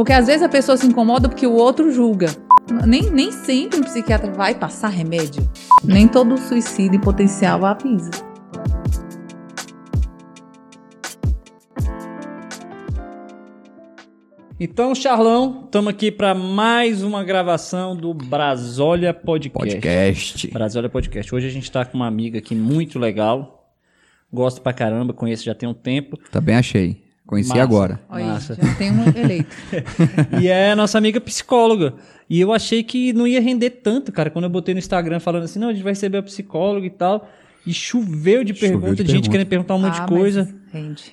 Porque às vezes a pessoa se incomoda porque o outro julga. Nem, nem sempre um psiquiatra vai passar remédio. Nem todo suicídio em potencial avisa. Então, Charlão, estamos aqui para mais uma gravação do Brasólia Podcast. Podcast. Brasólia Podcast. Hoje a gente está com uma amiga aqui muito legal. Gosto pra caramba, conheço já tem um tempo. Também achei. Conheci Massa. agora. Olha, Massa. já tem um eleito. e é nossa amiga psicóloga. E eu achei que não ia render tanto, cara, quando eu botei no Instagram falando assim, não, a gente vai receber a psicóloga e tal. E choveu de perguntas, de de gente pergunta. querendo perguntar um monte Ah, de coisa.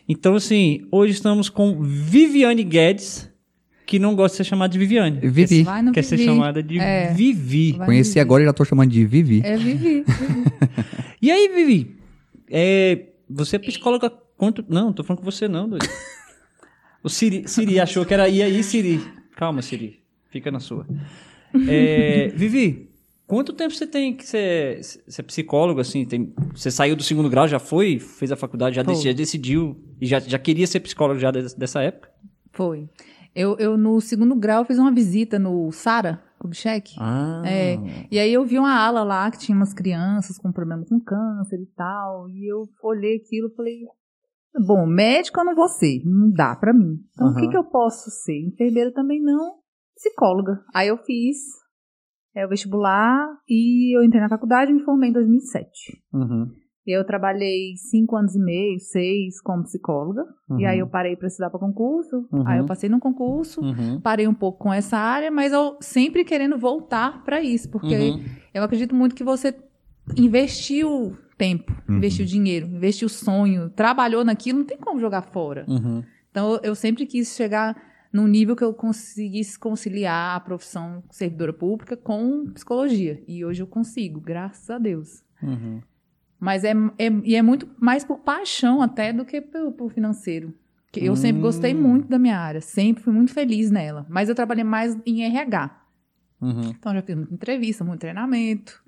Então, assim, hoje estamos com Viviane Guedes, que não gosta de ser chamada de Viviane. Vivi. Quer ser Vivi. chamada de É. Vivi. Vai Conheci Vivi. agora e já tô chamando de Vivi. É Vivi. E aí, Vivi? É, você é psicóloga quanto. Não, tô falando com você não, doido. O Siri, Siri achou que era. E aí, Siri? Calma, Siri. Fica na sua. É, Vivi, quanto tempo você tem que ser, ser psicólogo, assim? Tem, você saiu do segundo grau, já foi? Fez a faculdade, já, dec- já decidiu e já, já queria ser psicólogo já des- dessa época? Foi. Eu, eu, no segundo grau, fiz uma visita no Sara Kubitschek. Ah. É, e aí eu vi uma ala lá que tinha umas crianças com problema com câncer e tal. E eu olhei aquilo e falei, bom, médico eu não vou ser, não dá pra mim. Então o que, que eu posso ser? Enfermeira também não, psicóloga. Aí eu fiz é, o vestibular e eu entrei na faculdade e me formei em 2007. Uhum, Eu trabalhei cinco anos e meio, seis como psicóloga. E aí eu parei para estudar para concurso. Uhum. Aí eu passei no concurso, uhum, parei um pouco com essa área, mas eu sempre querendo voltar para isso, porque uhum. eu acredito muito que você investiu tempo, Uhum. investiu dinheiro, investiu sonho, trabalhou naquilo, não tem como jogar fora. uhum. Então eu- sempre quis chegar num nível que eu conseguisse conciliar a profissão servidora pública com psicologia. E hoje eu consigo, graças a Deus. Uhum. Mas é, é, e é muito mais por paixão até do que por, por financeiro. Que eu sempre gostei Hum. muito da minha área, sempre fui muito feliz nela. Mas eu trabalhei mais em RH. Uhum. Então já fiz muita entrevista, muito treinamento.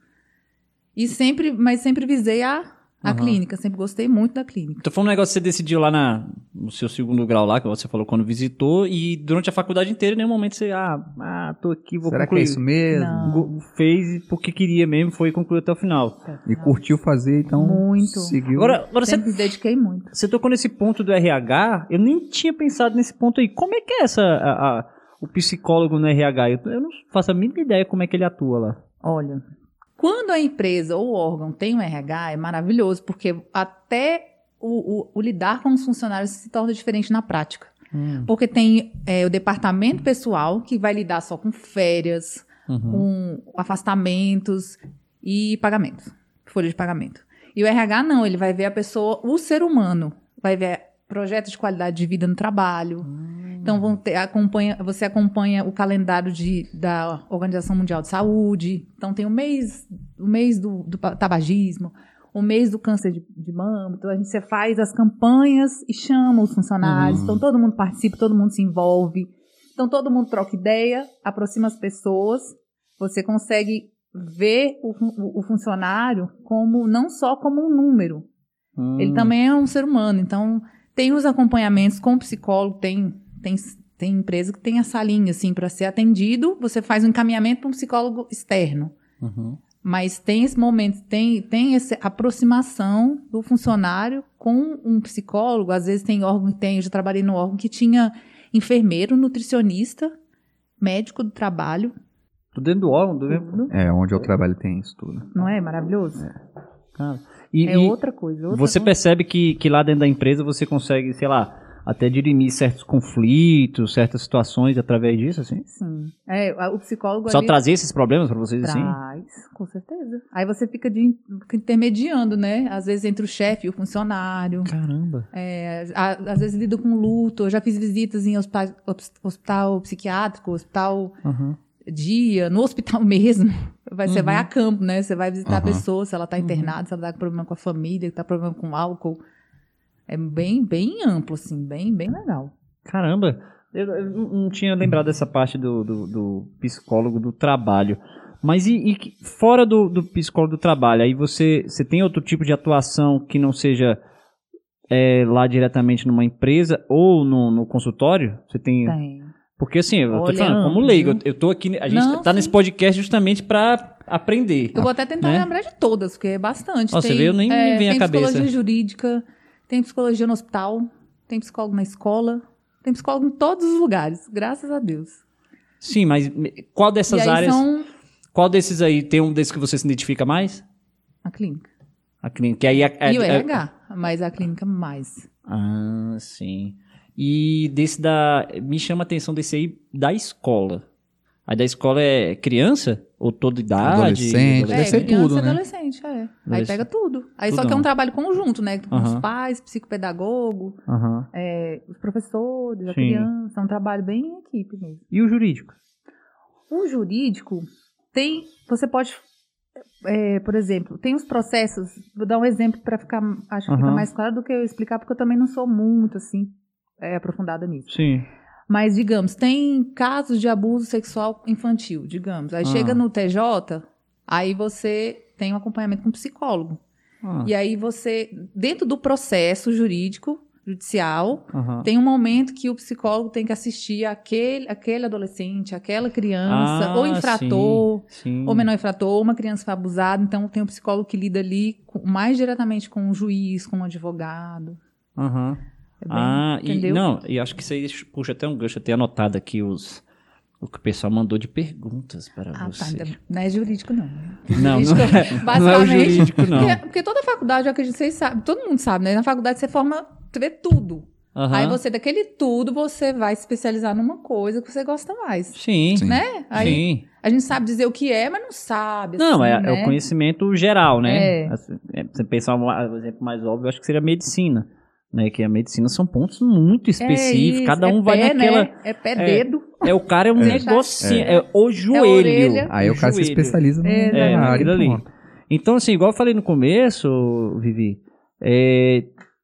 E sempre, mas sempre visei a, a Aham. clínica, sempre gostei muito da clínica. Então foi um negócio que você decidiu lá na, no seu segundo grau lá, que você falou quando visitou, e durante a faculdade inteira, em nenhum momento você, ah, ah tô aqui, vou Será que concluir. é isso mesmo? Não. Fez porque queria mesmo, foi concluir até o final. E curtiu fazer, então Muito. seguiu. Agora, agora você, sempre me dediquei muito. você tocou nesse ponto do RH, eu nem tinha pensado nesse ponto aí. Como é que é essa, a- a- o psicólogo no RH? Eu, eu não faço a mínima ideia como é que ele atua lá. Olha, quando a empresa ou o órgão tem um RH, é maravilhoso, porque até o, o- o lidar com os funcionários se torna diferente na prática. Porque tem é, o departamento pessoal, que vai lidar só com férias, Uhum. com afastamentos e pagamentos, folha de pagamento. E o RH não, ele vai ver a pessoa, o ser humano, vai ver projetos de qualidade de vida no trabalho. Então vão ter, acompanha, você acompanha o calendário de, da Organização Mundial de Saúde. Então tem o mês, o mês do, do tabagismo, o mês do câncer de, de mama. Então a gente você faz as campanhas e chama os funcionários. Uhum. Então todo mundo participa, todo mundo se envolve. Então todo mundo troca ideia, aproxima as pessoas. Você consegue ver o, o- o funcionário como não só como um número, Hum. ele também é um ser humano. Então, tem os acompanhamentos com o psicólogo, tem, tem, tem empresa que tem essa linha, assim, para ser atendido, você faz um encaminhamento para um psicólogo externo. Uhum. Mas tem esse momento, tem, tem essa aproximação do funcionário com um psicólogo. Às vezes tem órgão que tem, eu já trabalhei no órgão que tinha enfermeiro, nutricionista, médico do trabalho. Tô dentro do órgão, do mesmo. Tudo. É, onde eu trabalho tem isso tudo. Não é maravilhoso? Cara. E, É outra coisa. outra você coisa. percebe que, que lá dentro da empresa você consegue, sei lá, até dirimir certos conflitos, certas situações através disso, assim? Sim. É, o psicólogo Só ali- trazer esses problemas pra vocês, assim? Traz, com certeza. Aí você fica, de, intermediando, né? Às vezes entre o chefe e o funcionário. Caramba. É, às vezes lido com luto. Eu já fiz visitas em hospital, hos- hospital psiquiátrico, hospital Uhum. dia, no hospital mesmo. Vai- Você Uhum. vai a campo, né? Você vai visitar a Aham. pessoa, se ela está internada, se ela está com problema com a família, se tá com problema com álcool. É bem, bem amplo, assim, bem, bem legal. Caramba. Eu, eu não tinha lembrado dessa parte do, do, do psicólogo do trabalho. Mas e, e fora do, do psicólogo do trabalho, aí você, você tem outro tipo de atuação que não seja é, lá diretamente numa empresa ou no, no consultório? Você tem, Tem. Porque assim, eu tô falando, como leigo, eu, eu tô aqui, a gente Não, tá nesse sim. podcast justamente pra aprender. Eu vou até tentar né? lembrar de todas, porque é bastante. Ó, você vê, eu nem me vem à tem cabeça. psicologia jurídica, tem psicologia no hospital, tem psicólogo na escola, tem psicólogo em todos os lugares, graças a Deus. Sim, mas qual dessas áreas, são qual desses aí, tem um desses que você se identifica mais? a clínica. A clínica, que aí é, é- e o é- RH, mas a clínica mais. Ah, sim. E desse da. Me chama a atenção desse aí da escola. Aí da escola é criança? Ou toda idade? Adolescente, deve é, ser criança tudo, e né? adolescente, é. Aí Adolescente. pega tudo. Aí só Tudão. que é um trabalho conjunto, né? Com os pais, psicopedagogo, é, os professores, a Sim. criança. É um trabalho bem em equipe mesmo. E o jurídico? O jurídico tem. Você pode. é, por exemplo, tem os processos. Vou dar um exemplo para ficar. Acho que fica mais claro do que eu explicar, porque eu também não sou muito assim é, aprofundada nisso. Sim. Mas, digamos, tem casos de abuso sexual infantil, digamos. Aí Ah. chega no TJ, aí você tem um acompanhamento com um psicólogo. Ah, E aí você, dentro do processo jurídico, judicial, tem um momento que o psicólogo tem que assistir aquele, aquele adolescente, aquela criança, Ah, ou infrator, sim, sim. ou menor infrator, ou uma criança foi abusada. Então tem um psicólogo que lida ali com- mais diretamente com o juiz, com o advogado. Aham. É bem- Ah, e entendeu? não, e acho que isso aí puxa até um gancho, eu tenho anotado aqui os o que o pessoal mandou de perguntas para Ah, tá. você. Ainda não é jurídico, não. Não, não Jurídico, é, não é o basicamente, jurídico, não. Porque, porque toda faculdade, eu acredito que vocês sabem, todo mundo sabe, né? Na faculdade você forma, você vê tudo. Aham. Aí você, daquele tudo, você vai se especializar numa coisa que você gosta mais. Sim, Sim. Né? Aí sim. a gente sabe dizer o que é, mas não sabe. Não, assim, é, é né? o conhecimento geral, né? É. Assim, é, você pensar um um exemplo mais óbvio, eu acho que seria a medicina. Né, que a medicina são pontos muito É específicos, isso, cada é um vai pé, naquela. Né? É pé, dedo. É, o cara é um É. negocinho, É. é, o joelho. Aí o cara se especializa no- É, na É, área. ali. Então, assim, igual eu falei no começo, Vivi, é,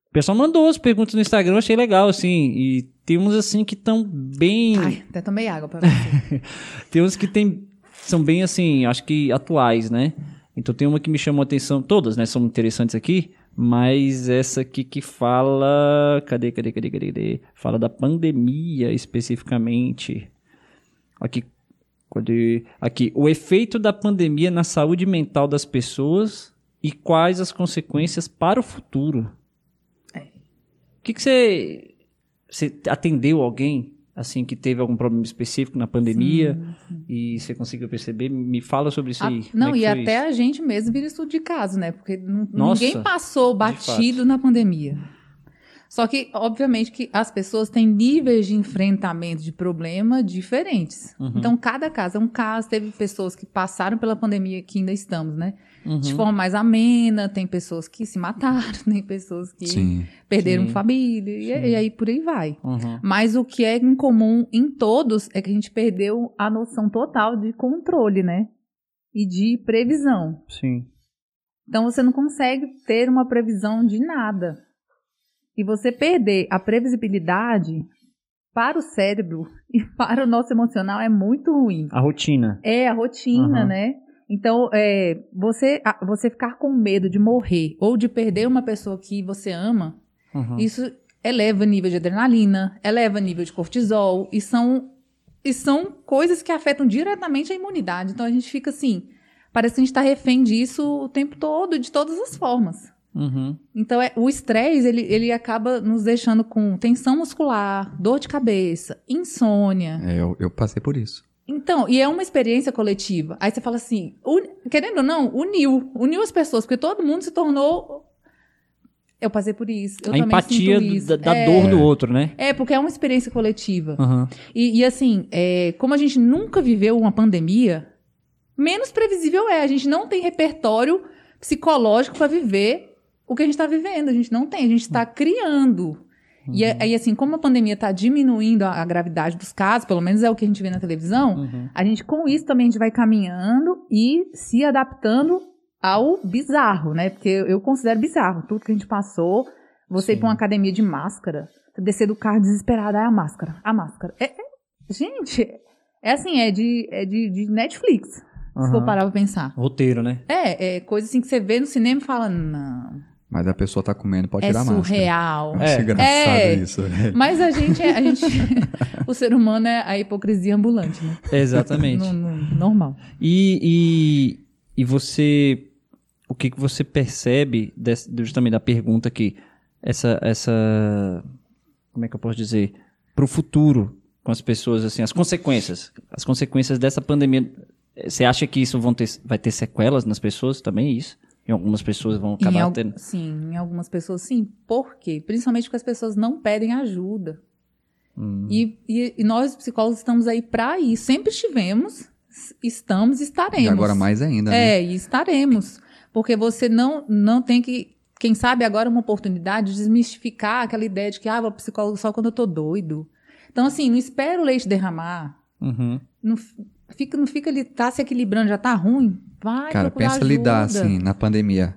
o pessoal mandou as perguntas no Instagram, achei legal, assim, e tem uns, assim, que estão bem... Ai, até tomei água pra você. Tem uns que tem, são bem, assim, acho que atuais, né? Então tem uma que me chamou a atenção, todas, né, são interessantes aqui, mas essa aqui que fala... Cadê, cadê, cadê, cadê, cadê? Fala da pandemia, especificamente. Aqui, cadê? Aqui, o efeito da pandemia na saúde mental das pessoas e quais as consequências para o futuro. É. O que, que você... Você atendeu alguém, assim, que teve algum problema específico na pandemia? E você conseguiu perceber? Me fala sobre isso A- aí. Como não, é e até isso? a gente mesmo vira estudo de caso, né? Porque Nossa, ninguém passou batido na pandemia. Só que, obviamente, que as pessoas têm níveis de enfrentamento de problema diferentes. Uhum. Então, cada caso é um caso. Teve pessoas que passaram pela pandemia que ainda estamos, né? Uhum. De forma mais amena, tem pessoas que se mataram, tem pessoas que Sim. perderam Sim. família, e, Sim. e aí por aí vai. Uhum. Mas o que é em comum em todos é que a gente perdeu a noção total de controle, né? E de previsão. Sim. Então você não consegue ter uma previsão de nada. E você perder a previsibilidade para o cérebro e para o nosso emocional é muito ruim. A rotina. É a rotina, Aham. né? Então, é, você, você ficar com medo de morrer ou de perder uma pessoa que você ama, Uhum. isso eleva nível de adrenalina, eleva nível de cortisol, e são, e são coisas que afetam diretamente a imunidade. Então a gente fica assim, parece que a gente está refém disso o tempo todo, de todas as formas. Uhum. Então é, o estresse, ele, ele acaba nos deixando com tensão muscular, dor de cabeça, insônia. É, eu, eu passei por isso. Então, e é uma experiência coletiva. Aí você fala assim, uni- querendo ou não, uniu, uniu as pessoas, porque todo mundo se tornou. Eu passei por isso. Eu a empatia isso. da, da é, dor do outro, né? É, porque é uma experiência coletiva. Uhum. E, e, assim, é, como a gente nunca viveu uma pandemia, menos previsível é. A gente não tem repertório psicológico para viver o que a gente está vivendo. A gente não tem, a gente está criando. E Uhum. aí, assim, como a pandemia está diminuindo a, a gravidade dos casos, pelo menos é o que a gente vê na televisão, Uhum. a gente, com isso, também a gente vai caminhando e se adaptando ao bizarro, né? Porque eu, considero bizarro tudo que a gente passou. Você ir Sim. pra uma academia de máscara, descer do carro desesperado, é a máscara, a máscara. É, é- gente, é assim, é de, é de, de Netflix, se for Uhum. parar pra pensar. Roteiro, né? É, é coisa assim que você vê no cinema e fala, não. Mas a pessoa tá comendo, pode é tirar a máscara. surreal. Eu acho É. engraçado É. isso. velho. Mas a gente, é- a gente, o ser humano é a hipocrisia ambulante, né? Exatamente. No- no- normal. E, e, e você. O que, que você percebe desse- justamente da pergunta aqui? Essa. essa como é que eu posso dizer? Para o futuro com as pessoas, assim, as consequências. As consequências dessa pandemia. Você acha que isso vão ter, vai ter sequelas nas pessoas também? Isso? E algumas pessoas vão Em acabar al- tendo. Sim, em algumas pessoas sim. Por quê? Principalmente porque as pessoas não pedem ajuda. Hum, E, e- e nós, psicólogos, estamos aí para isso. Sempre estivemos, estamos e estaremos. E agora mais ainda, né? É, e estaremos. Porque você não, não tem que. Quem sabe agora é uma oportunidade de desmistificar aquela ideia de que, ah, vou psicólogo só quando eu tô doido. Então, assim, não espera o leite derramar. uhum, Não fica, não fica ali, tá se equilibrando, já tá ruim. Vai Cara, pensa lidar ajuda. assim, na pandemia.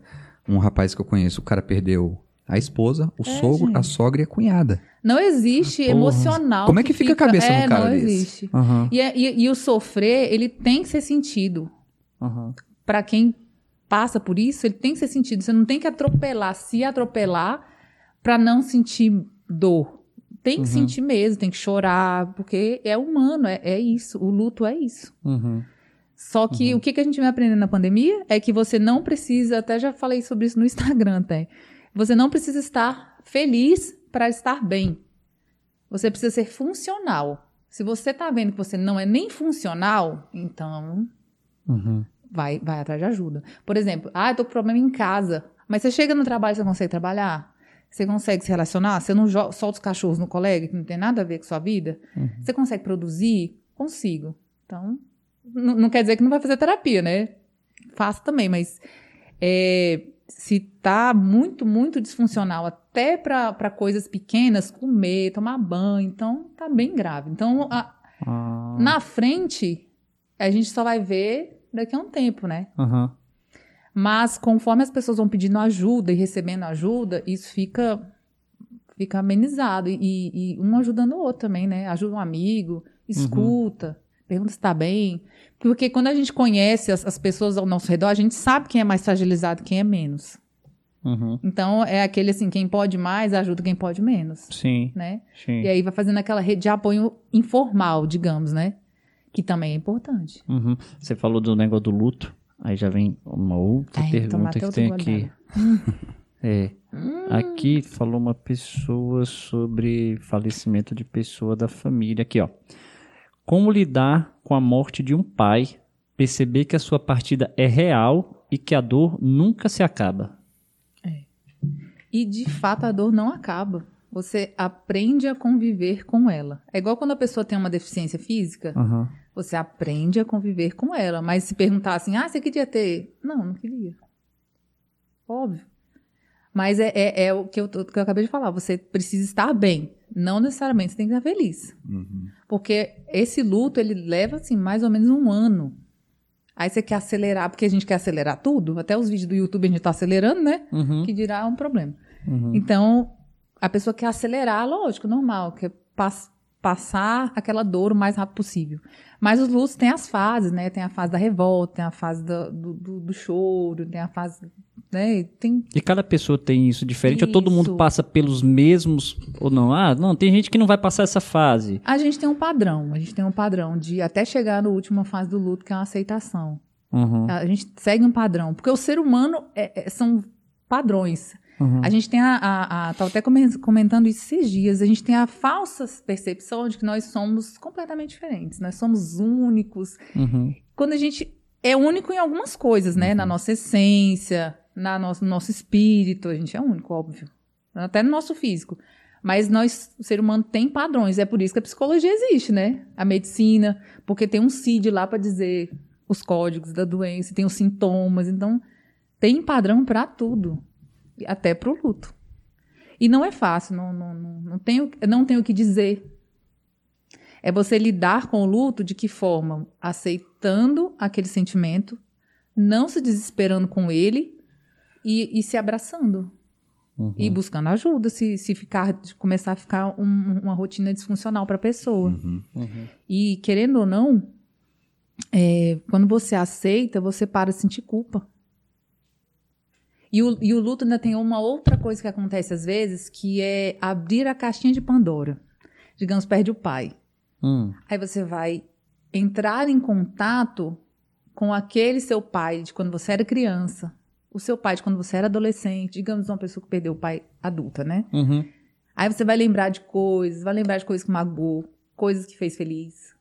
Um rapaz que eu conheço, o cara perdeu a esposa, o É, sogro, a gente. sogra e a cunhada. Não existe Porra. emocional. Como é que fica a cabeça é, cara não desse? existe. aham, E, é- e- e o sofrer, ele tem que ser sentido. aham. Pra quem passa por isso, ele tem que ser sentido. Você não tem que atropelar, se atropelar pra não sentir dor. Tem que Uhum. sentir mesmo, tem que chorar, porque é humano, é, é isso. O luto é isso. Uhum. Só que Uhum. o que, que a gente vem aprendendo na pandemia é que você não precisa, até já falei sobre isso no Instagram até, você não precisa estar feliz para estar bem. Você precisa ser funcional. Se você tá vendo que você não é nem funcional, então Uhum. vai, vai atrás de ajuda. Por exemplo, ah, eu tô com problema em casa. Mas você chega no trabalho, você consegue trabalhar? Você consegue se relacionar? Você não solta os cachorros no colega, que não tem nada a ver com sua vida? Uhum. Você consegue produzir? Consigo. Então, não quer dizer que não vai fazer terapia, né? Faço também, mas é, se tá muito, muito disfuncional, até para coisas pequenas, comer, tomar banho, então tá bem grave. Então, a- Ah, na frente, a gente só vai ver daqui a um tempo, né? aham. Mas conforme as pessoas vão pedindo ajuda e recebendo ajuda, isso fica fica amenizado. E, e um ajudando o outro também, né? Ajuda um amigo, escuta, pergunta se tá bem. Porque quando a gente conhece as, as pessoas ao nosso redor, a gente sabe quem é mais fragilizado e quem é menos. Uhum. Então, é aquele assim, quem pode mais ajuda quem pode menos, Sim, né? sim. E aí vai fazendo aquela rede de apoio informal, digamos, né? Que também é importante. Uhum. Você falou do negócio do luto. Aí já vem uma outra Ai, pergunta que tem aqui. É. Aqui falou uma pessoa sobre falecimento de pessoa da família. Aqui, ó. Como lidar com a morte de um pai, perceber que a sua partida é real e que a dor nunca se acaba. E de fato a dor não acaba. Você aprende a conviver com ela. É igual quando a pessoa tem uma deficiência física, Aham. Você aprende a conviver com ela. Mas se perguntar assim, ah, você queria ter? Não, não queria. Óbvio. Mas é, é, é o que eu, que eu acabei de falar. Você precisa estar bem. Não necessariamente você tem que estar feliz. Uhum. Porque esse luto, ele leva, assim, mais ou menos um ano. Aí você quer acelerar, porque a gente quer acelerar tudo. Até os vídeos do YouTube a gente tá acelerando, né? Uhum. Que dirá um problema. Uhum. Então, a pessoa quer acelerar, lógico, normal, quer pas- passar aquela dor o mais rápido possível. Mas os lutos têm as fases, né? Tem a fase da revolta, tem a fase do, do, do- choro, tem a fase. Né? Tem E cada pessoa tem isso diferente, ou todo mundo Isso. passa pelos mesmos, ou não? Ah, não, tem gente que não vai passar essa fase. A gente tem um padrão, a gente tem um padrão de até chegar na última fase do luto, que é a aceitação. Uhum. A gente segue um padrão, porque o ser humano é- é- são padrões. Uhum. A gente tem a, a, a tava até comen- comentando isso esses dias, a gente tem a falsa percepção de que nós somos completamente diferentes, nós somos únicos. Uhum. Quando a gente é único em algumas coisas, né? Na nossa essência, na nosso, no nosso espírito, a gente é único, óbvio. Até no nosso físico. Mas nós, o ser humano tem padrões, é por isso que a psicologia existe, né? A medicina, porque tem um CID lá para dizer os códigos da doença, tem os sintomas, então tem padrão para tudo, até para o luto. E não é fácil, não, não, não, não, tenho, não tenho o que dizer. É você lidar com o luto de que forma? Aceitando aquele sentimento, não se desesperando com ele e, e se abraçando. Uhum. E buscando ajuda se, se ficar, começar a ficar um- uma rotina disfuncional para a pessoa. Uhum. Uhum. E querendo ou não, é, quando você aceita, você para de sentir culpa. E o, e o luto ainda tem uma outra coisa que acontece às vezes, que é abrir a caixinha de Pandora. Digamos, perde o pai. Hum. Aí você vai entrar em contato com aquele seu pai de quando você era criança, o seu pai de quando você era adolescente, digamos uma pessoa que perdeu o pai adulta, né? Uhum. Aí você vai lembrar de coisas, vai lembrar de coisas que magoou, coisas que fez feliz.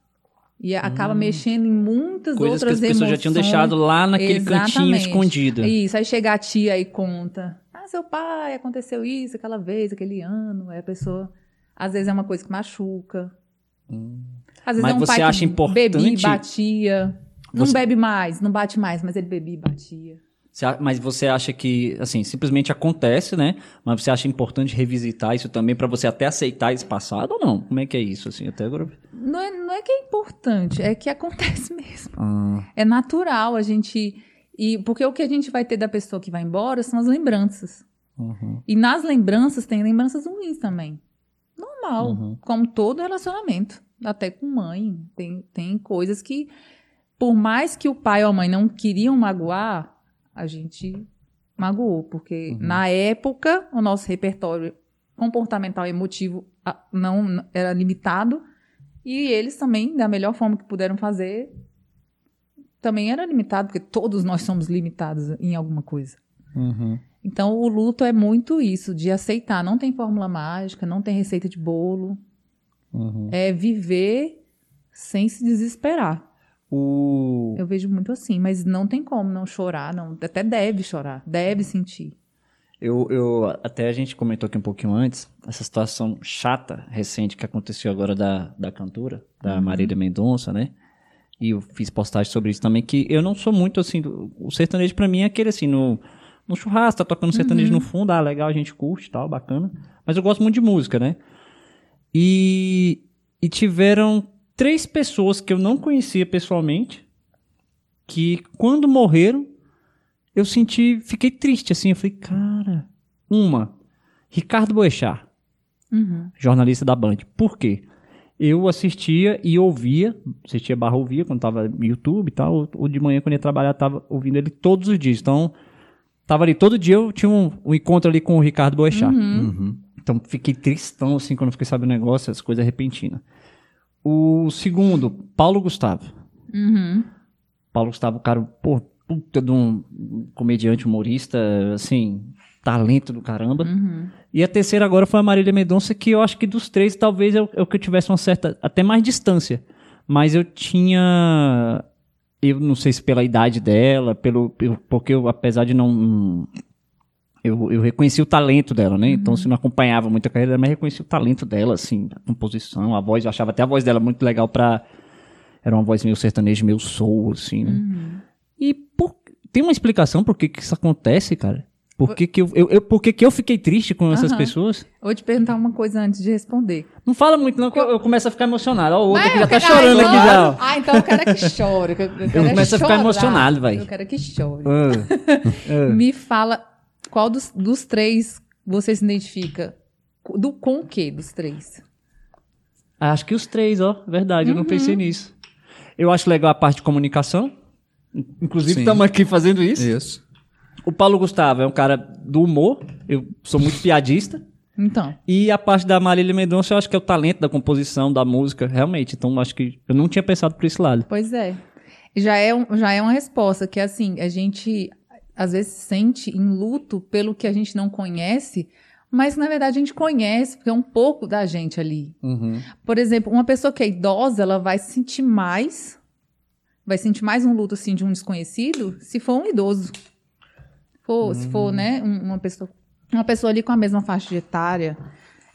E acaba mexendo em muitas Hum. Coisas que outras as pessoas emoções. já tinham deixado lá naquele cantinho Exatamente. escondido. Isso, aí chega a tia e conta. Ah, seu pai, aconteceu isso aquela vez, aquele ano. Aí a pessoa, às vezes é uma coisa que machuca. Às vezes Mas é um você pai acha que importante- bebia e batia. Não Você- bebe mais, não bate mais, mas ele bebia e batia. Mas você acha que, assim, simplesmente acontece, né? Mas você acha importante revisitar isso também pra você até aceitar esse passado ou não? Como é que é isso, assim? Até agora... Não é, não é que é importante, é que acontece mesmo. Ah, É natural a gente. E, porque o que a gente vai ter da pessoa que vai embora são as lembranças. uhum. E nas lembranças tem lembranças ruins também. Normal, Uhum. como todo relacionamento. Até com mãe. Tem, tem coisas que, por mais que o pai ou a mãe não queriam magoar, a gente magoou. Porque Uhum. na época, o nosso repertório comportamental e emotivo ah, não não- era limitado. E eles também, da melhor forma que puderam fazer, também era limitado, porque todos nós somos limitados em alguma coisa. Uhum. Então, o luto é muito isso, de aceitar. Não tem fórmula mágica, não tem receita de bolo. Uhum. É viver sem se desesperar. O... Eu vejo muito assim, mas não tem como não chorar, não. Até deve chorar, deve sentir. Eu, eu, até a gente comentou aqui um pouquinho antes, essa situação chata, recente, que aconteceu agora da, da cantora, da Marília Mendonça, né? E eu fiz postagem sobre isso também, que eu não sou muito assim, o sertanejo pra mim é aquele assim, no, no churrasco, tá tocando sertanejo no fundo, ah, legal, a gente curte e tal, bacana. Mas eu gosto muito de música, né? E, e tiveram três pessoas que eu não conhecia pessoalmente, que quando morreram, eu senti, fiquei triste assim, eu falei, cara, uma, Ricardo Boechat, Uhum. jornalista da Band. Por quê? Eu assistia e ouvia, assistia barra ouvia quando tava no YouTube e tal, ou- ou de manhã quando ia trabalhar tava ouvindo ele todos os dias. Então, tava ali todo dia eu tinha um, um encontro ali com o Ricardo Boechat. Uhum. Então fiquei tristão assim quando fiquei sabendo o negócio, as coisas repentinas. O segundo, Paulo Gustavo. Uhum. Paulo Gustavo, cara, pô, puta de um comediante humorista, assim, talento do caramba. Uhum. E a terceira agora foi a Marília Mendonça, que eu acho que dos três talvez eu, eu que eu tivesse uma certa, até mais distância. Mas eu tinha, eu não sei se pela idade dela, pelo, pelo- porque eu, apesar de não, eu, eu reconheci o talento dela, né? Então, se não acompanhava muito a carreira dela, mas reconheci o talento dela, assim, a composição, a voz, eu achava até a voz dela muito legal pra, era uma voz meio sertaneja, meio soul, assim, né? E por- tem uma explicação por que, que isso acontece, cara? Por que, que eu, eu, eu- por que, que eu fiquei triste com essas Aham. pessoas? Vou te perguntar uma coisa antes de responder. Não fala muito, não, que eu, eu começo a ficar emocionado. Ó, o outro aqui já tá chorando aqui já. Ah, então eu quero é que chore. que Eu, eu é começo a ficar emocionado, vai. Eu quero que chore. Ah, Me fala qual dos, dos três você se identifica. Do, com o que dos três? ah. Acho que os três, ó. Verdade, eu Uhum. não pensei nisso. Eu acho legal a parte de comunicação. Inclusive, estamos aqui fazendo isso. Isso. O Paulo Gustavo é um cara do humor. Eu sou muito piadista. Então. E a parte da Marília Mendonça, eu acho que é o talento da composição, da música, realmente. Então, acho que eu não tinha pensado por esse lado. Pois é. Já é, um- já é uma resposta que, assim, a gente às vezes se sente em luto pelo que a gente não conhece, mas na verdade a gente conhece, porque é um pouco da gente ali. Por exemplo, uma pessoa que é idosa, ela vai sentir mais, vai sentir mais um luto, assim, de um desconhecido, se for um idoso. For- Se for, né, um- uma pessoa, uma pessoa ali com a mesma faixa etária.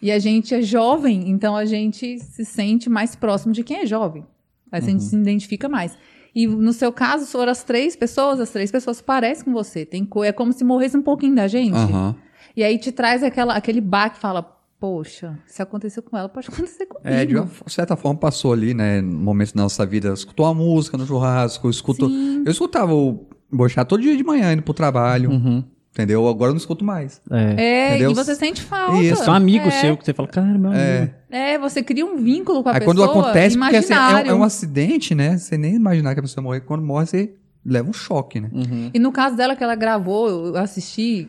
E a gente é jovem, então a gente se sente mais próximo de quem é jovem. A gente se identifica mais. E no seu caso, foram as três pessoas, as três pessoas parecem com você. Tem co- é como se morresse um pouquinho da gente. Aham. E aí te traz aquela, aquele baque e fala, poxa, se aconteceu com ela, pode acontecer comigo. É, de uma certa forma passou ali, né? No momento da nossa vida, escutou a música no churrasco, eu escuto. Sim. Eu escutava o Bochá todo dia de manhã indo pro trabalho. Uhum. Entendeu? Agora eu não escuto mais. É. É, e você sente falta. Isso, São amigos é. seu que você fala, cara, meu amigo. É, você cria um vínculo com a Aí pessoa quando acontece, porque assim, é, um- é um acidente, né? Você nem imaginar que a pessoa morrer. Quando morre, você leva um choque, né? Uhum. E no caso dela que ela gravou, eu assisti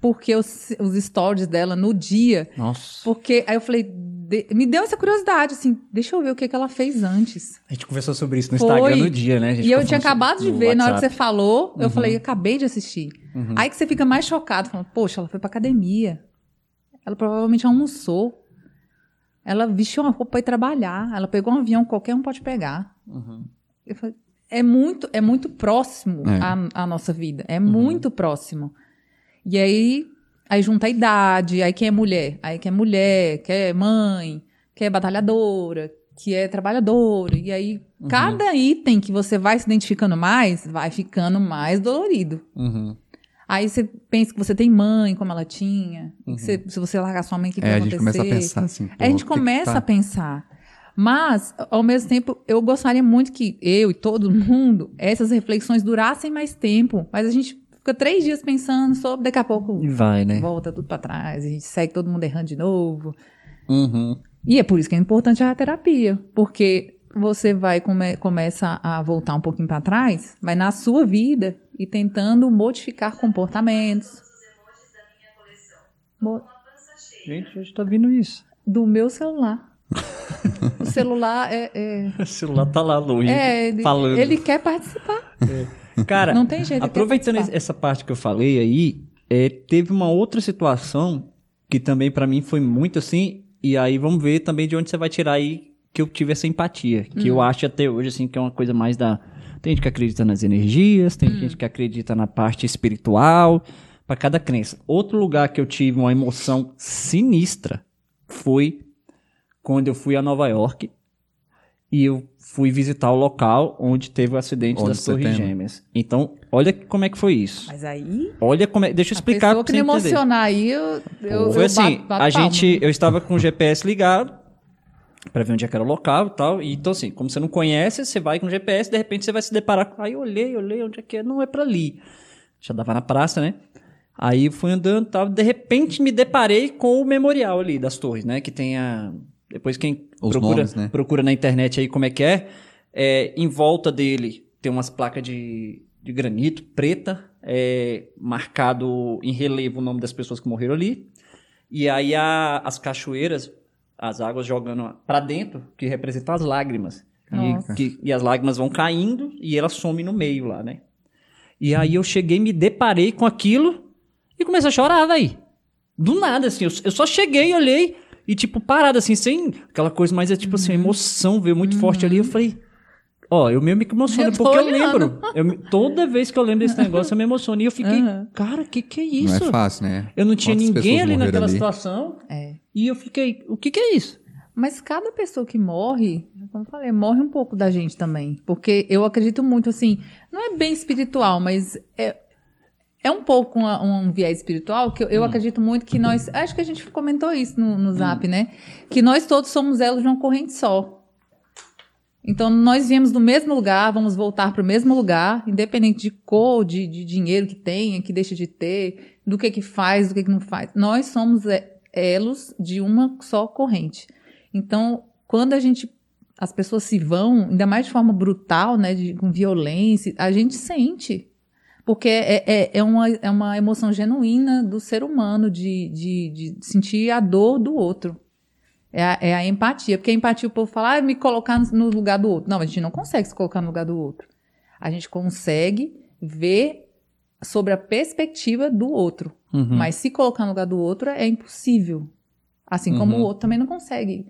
porque os, os stories dela no dia. Nossa. Porque aí eu falei, de- me deu essa curiosidade, assim, deixa eu ver o que, que ela fez antes. A gente conversou sobre isso no Foi. Instagram no dia, né? E eu tinha acabado de ver, na hora que você WhatsApp. falou, eu Uhum. falei, acabei de assistir. Uhum. Aí que você fica mais chocado, falando, poxa, ela foi pra academia. Ela provavelmente almoçou. Ela vestiu uma roupa pra ir trabalhar. Ela pegou um avião, qualquer um pode pegar. Uhum. Eu falei, é muito, é muito próximo É. a, a nossa vida. É muito próximo. E aí, aí junta a idade, aí quem é mulher? Aí quem é mulher, quem é mãe, quem é batalhadora, que é trabalhadora. E aí, cada item que você vai se identificando mais, vai ficando mais dolorido. Uhum. Aí você pensa que você tem mãe, como ela tinha. que você- se você largar sua mãe, o que, é, vai a gente acontecer? começa a pensar assim. a gente começa tá- a pensar. Mas, ao mesmo tempo, eu gostaria muito que eu e todo mundo, essas reflexões durassem mais tempo. Mas a gente fica três dias pensando sobre, daqui a pouco E vai, né? volta tudo pra trás, a gente segue todo mundo errando de novo. Uhum. E é por isso que é importante a terapia. Porque você vai, come, começa a voltar um pouquinho pra trás, vai na sua vida e tentando modificar comportamentos. Gente, a gente tá vindo isso. Do meu celular. o celular é- é O celular tá lá longe, É, ele, falando. ele quer participar. Cara, Não tem jeito. aproveitando essa parte que eu falei aí, é, teve uma outra situação que também pra mim foi muito assim, e aí vamos ver também de onde você vai tirar aí que eu tive essa empatia, que Hum. eu acho até hoje assim que é uma coisa mais da tem gente que acredita nas energias, tem Hum. gente que acredita na parte espiritual, pra cada crença. Outro lugar que eu tive uma emoção sinistra foi quando eu fui a Nova York e eu fui visitar o local onde teve o acidente 11 das Torres. Gêmeas. Então, olha como é que foi isso. Mas aí, Olha como é, deixa eu explicar pessoa pra que você me entender. emocionar aí, eu, eu, Foi eu assim, bato- bato a gente, eu estava com o GPS ligado pra ver onde é que era o local e tal. E, então assim, como você não conhece, você vai com o GPS, de repente você vai se deparar com, aí eu olhei, olhei, onde é que é? Não é pra ali. Já dava na praça, né? Aí eu fui andando e tal, de repente me deparei com o memorial ali das torres, né? Que tem a... Depois quem Os procura, nomes, né? procura na internet aí como é que é, é, em volta dele tem umas placas de, de granito preta, é, marcado em relevo o nome das pessoas que morreram ali. E aí a- as cachoeiras, as águas jogando pra dentro, que representam as lágrimas. E, que- e as lágrimas vão caindo e elas somem no meio lá, né? E aí eu cheguei, me deparei com aquilo e comecei a chorar, daí. Do nada, assim. Eu, eu só cheguei, olhei e, tipo, parado, assim, sem aquela coisa, mas é tipo assim, a emoção veio muito forte ali. Eu falei, ó, eu mesmo me emociono, Eu porque eu olhando. lembro. Eu toda vez que eu lembro desse negócio, eu me emociono. E eu fiquei, Aham. cara, que que é Não isso? é fácil, né? Eu não tinha Quantas ninguém ali naquela ali? situação. É. E eu fiquei, o que que é isso? Mas cada pessoa que morre, como eu falei, morre um pouco da gente também. Porque eu acredito muito, assim, não é bem espiritual, mas é, é um pouco uma- um viés espiritual que eu, Hum. eu acredito muito que nós. Acho que a gente comentou isso no, no zap, né? Que nós todos somos elos de uma corrente só. Então, nós viemos do mesmo lugar, vamos voltar para o mesmo lugar, independente de cor, de, de dinheiro que tenha, que deixa de ter, do que que faz, do que que não faz. Nós somos é, elos de uma só corrente. Então, quando a gente as pessoas se vão, ainda mais de forma brutal, né, de, com violência, a gente sente. Porque é, é, é, uma, é uma emoção genuína do ser humano de, de, de sentir a dor do outro. É a, é a empatia. Porque a empatia, o povo fala, ah, me colocar no- lugar do outro. Não, a gente não consegue se colocar no lugar do outro. A gente consegue ver sobre a perspectiva do outro. Uhum. Mas se colocar no lugar do outro é impossível. Assim como Uhum. o outro também não consegue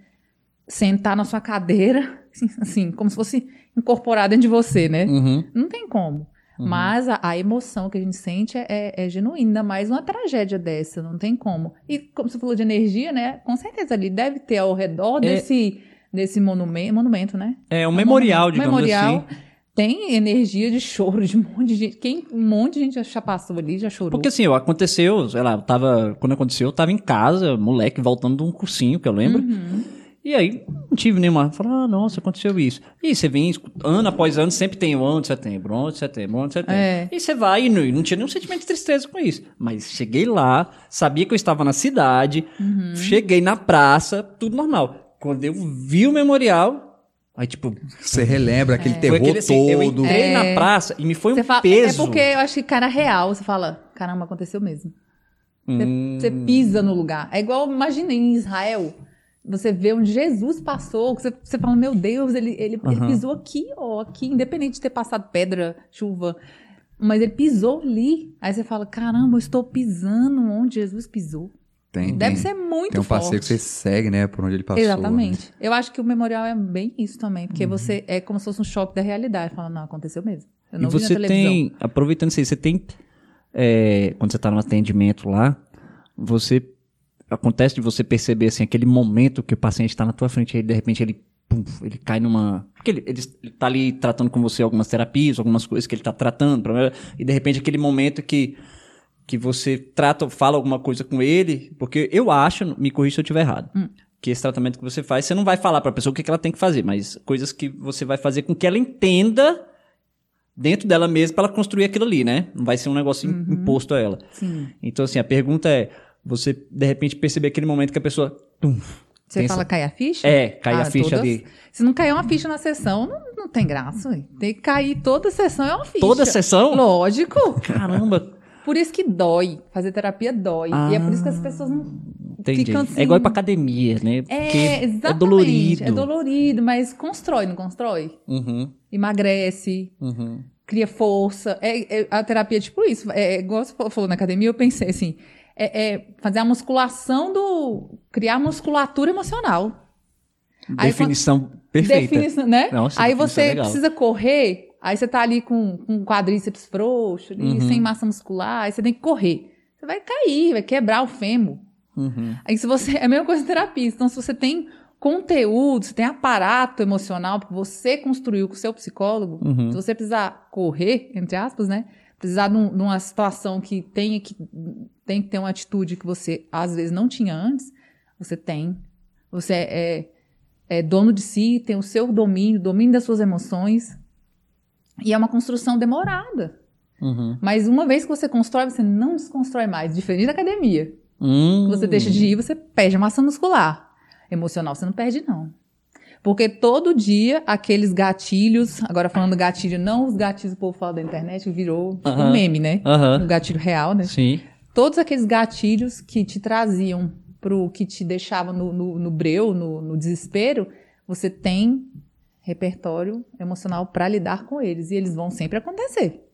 sentar na sua cadeira, assim, como se fosse incorporado dentro de você, né? Uhum. Não tem como. Uhum. Mas a, a emoção que a gente sente é, é, é genuína, mais uma tragédia dessa, não tem como. E como você falou de energia, né? Com certeza ali deve ter ao redor É. desse, desse monumento, monumento, né? É um É um memorial, monumento. digamos Memorial. assim. Tem energia de choro de um monte de gente. Quem, um monte de gente já passou ali, já chorou. Porque assim, aconteceu, sei lá, eu tava, quando aconteceu, eu tava em casa, moleque, voltando de um cursinho, que eu lembro. Uhum. E aí, não tive nenhuma. Falei, ah, nossa, aconteceu isso. E você vem, ano após ano, sempre tem o 11 de setembro, 11 de setembro, 11 de setembro. É. E você vai e não, não tinha nenhum sentimento de tristeza com isso. Mas cheguei lá, sabia que eu estava na cidade, Uhum. cheguei na praça, tudo normal. Quando eu vi o memorial, Aí, tipo, Você relembra aquele foi terror aquele assim, eu todo. entrei É. na praça e me foi Você um fala, peso. É porque eu acho que cara real, você fala, caramba, aconteceu mesmo. Você, Hum. você pisa no lugar. É igual, imagina em Israel, você vê onde Jesus passou, você, você fala, meu Deus, ele, ele, ele Aham. pisou aqui, ó, aqui, independente de ter passado pedra, chuva, mas ele pisou ali. Aí você fala, caramba, eu estou pisando onde Jesus pisou. Tem, Deve tem, ser muito tem um forte. passeio que você segue, né? Por onde ele passou. Exatamente. Eu acho que o memorial é bem isso também, porque Uhum. você é como se fosse um choque da realidade. Fala, não, aconteceu mesmo. Eu E não vi na você tem, aproveitando isso aí, você tem, é, quando você tá no atendimento lá, você, acontece de você perceber, assim, aquele momento que o paciente tá na tua frente, aí de repente ele, pum, ele cai numa, porque ele, ele, ele tá ali tratando com você algumas terapias, algumas coisas que ele tá tratando, e de repente aquele momento que, que você trata, fala alguma coisa com ele, porque eu acho, me corrija se eu estiver errado, Hum. que esse tratamento que você faz, você não vai falar pra pessoa o que, que ela tem que fazer, mas coisas que você vai fazer com que ela entenda dentro dela mesma para ela construir aquilo ali, né? Não vai ser um negócio im- imposto a ela. Sim. Então, assim, a pergunta é: você de repente perceber aquele momento que a pessoa. tum, Você fala cai a ficha? É, cai Ah, a ficha todas- ali. Se não cair uma ficha na sessão, não, não tem graça. Tem que cair toda sessão é uma ficha. Toda sessão? Lógico. Caramba! Por isso que dói. Fazer terapia dói. E é por isso que as pessoas não Entendi. ficam assim. É igual ir pra academia, né? Porque É, exatamente. é dolorido. É dolorido, mas constrói, não constrói? Uhum, Emagrece, uhum. cria força. É, é- a terapia é tipo isso. É, é igual você falou na academia, eu pensei assim: é, é fazer a musculação do. criar musculatura emocional. Definição perfeita. Definição, né? Nossa, aí definição você legal. precisa correr, aí você tá ali com, com quadríceps frouxo, ali, Uhum. sem massa muscular, aí você tem que correr. Você vai cair, vai quebrar o fêmur. Uhum. Aí se você. É a mesma coisa em terapia. Então, se você tem conteúdo, se tem aparato emocional que você construiu com o seu psicólogo, Uhum. se você precisar correr, entre aspas, né? Precisar de, um- de uma situação que tenha que, tem que ter uma atitude que você, às vezes, não tinha antes, você tem. Você é, é- é dono de si, tem o seu domínio, domínio das suas emoções. E é uma construção demorada. Uhum. Mas uma vez que você constrói, você não desconstrói mais. Diferente da academia. Hum. Você deixa de ir, você perde a massa muscular. Emocional você não perde, não. Porque todo dia aqueles gatilhos, agora falando gatilho, não os gatilhos que o povo fala da internet, que virou tipo, Aham. um meme, né? Aham. Um gatilho real, né? Sim. Todos aqueles gatilhos que te traziam pro que te deixava no, no, no breu, no, no desespero, você tem repertório emocional para lidar com eles. E eles vão sempre acontecer.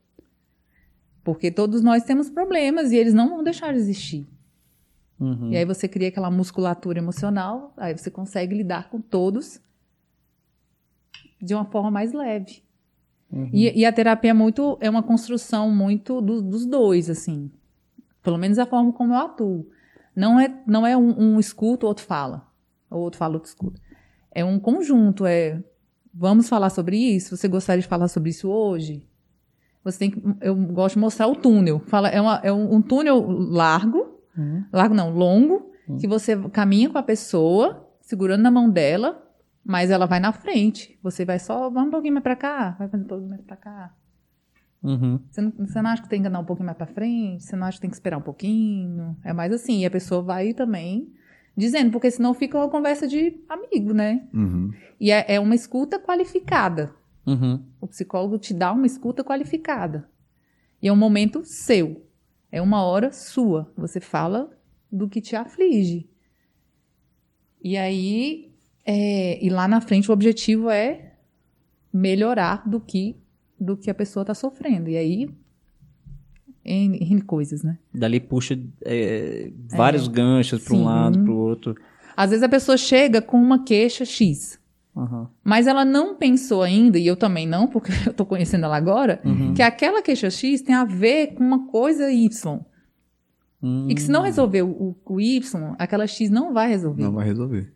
Porque todos nós temos problemas e eles não vão deixar de existir. Uhum. E aí você cria aquela musculatura emocional, aí você consegue lidar com todos de uma forma mais leve. Uhum. E, e a terapia é muito é uma construção muito do- dos dois, assim. Pelo menos a forma como eu atuo. Não é, não é um, um escuta, o outro fala. O outro fala, o outro escuta. É um conjunto, é vamos falar sobre isso? Você gostaria de falar sobre isso hoje? Você tem que, eu gosto de mostrar o túnel. Fala, é, uma- é um, um túnel largo, Uhum. largo não, longo, que você caminha com a pessoa, segurando na mão dela, mas ela vai na frente. Você vai só, vamos um pouquinho mais pra cá, vai um pouquinho mais pra cá. Uhum. Você não, você não acha que tem que andar um pouquinho mais pra frente? Você não acha que tem que esperar um pouquinho? É mais assim, e a pessoa vai também dizendo, porque senão fica uma conversa de amigo, né? Uhum. E é, é uma escuta qualificada. Uhum. O psicólogo te dá uma escuta qualificada. E é um momento seu. É uma hora sua. Você fala do que te aflige. E aí, é, e lá na frente o objetivo é melhorar do que do que a pessoa está sofrendo. E aí, N, N coisas, né? Dali puxa é, vários ganchos para um lado, para o outro. Às vezes a pessoa chega com uma queixa X. Uhum. Mas ela não pensou ainda, e eu também não, porque eu tô conhecendo ela agora, Uhum. que aquela queixa X tem a ver com uma coisa Y. Hum. E que se não resolver o, o Y, aquela X não vai resolver. Não vai resolver.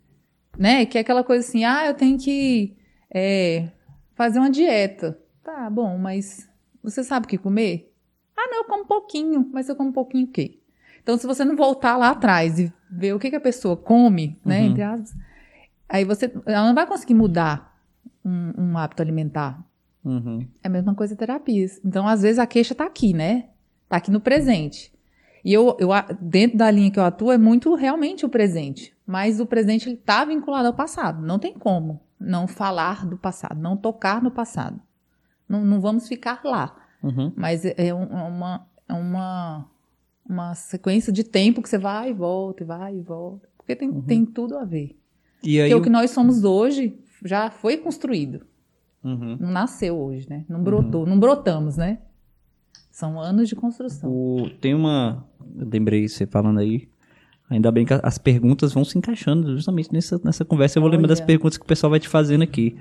Né? Que é aquela coisa assim, ah, eu tenho que é, fazer uma dieta. Tá, bom, mas você sabe o que comer? Ah, não, eu como pouquinho. Mas eu como pouquinho o quê? Então, se você não voltar lá atrás e ver o que, que a pessoa come, né, Uhum. entre aspas, aí você, ela não vai conseguir mudar um, um hábito alimentar. Uhum. É a mesma coisa terapias. Então, às vezes, a queixa tá aqui, né? Tá aqui no presente. E eu, eu dentro da linha que eu atuo, é muito realmente o presente. Mas o presente, ele tá vinculado ao passado. Não tem como. não falar do passado, não tocar no passado. Não, não vamos ficar lá. Uhum. Mas é, é é uma, é uma, uma sequência de tempo que você vai e volta, e vai e volta. Porque tem, Uhum. tem tudo a ver. E aí. Porque o o- que nós somos hoje já foi construído. Uhum. Não nasceu hoje, né? Não brotou, não brotamos, né? São anos de construção. O- tem uma. Eu lembrei você falando aí. Ainda bem que as perguntas vão se encaixando justamente nessa, nessa conversa. Eu vou lembrar Olha. das perguntas que o pessoal vai te fazendo aqui.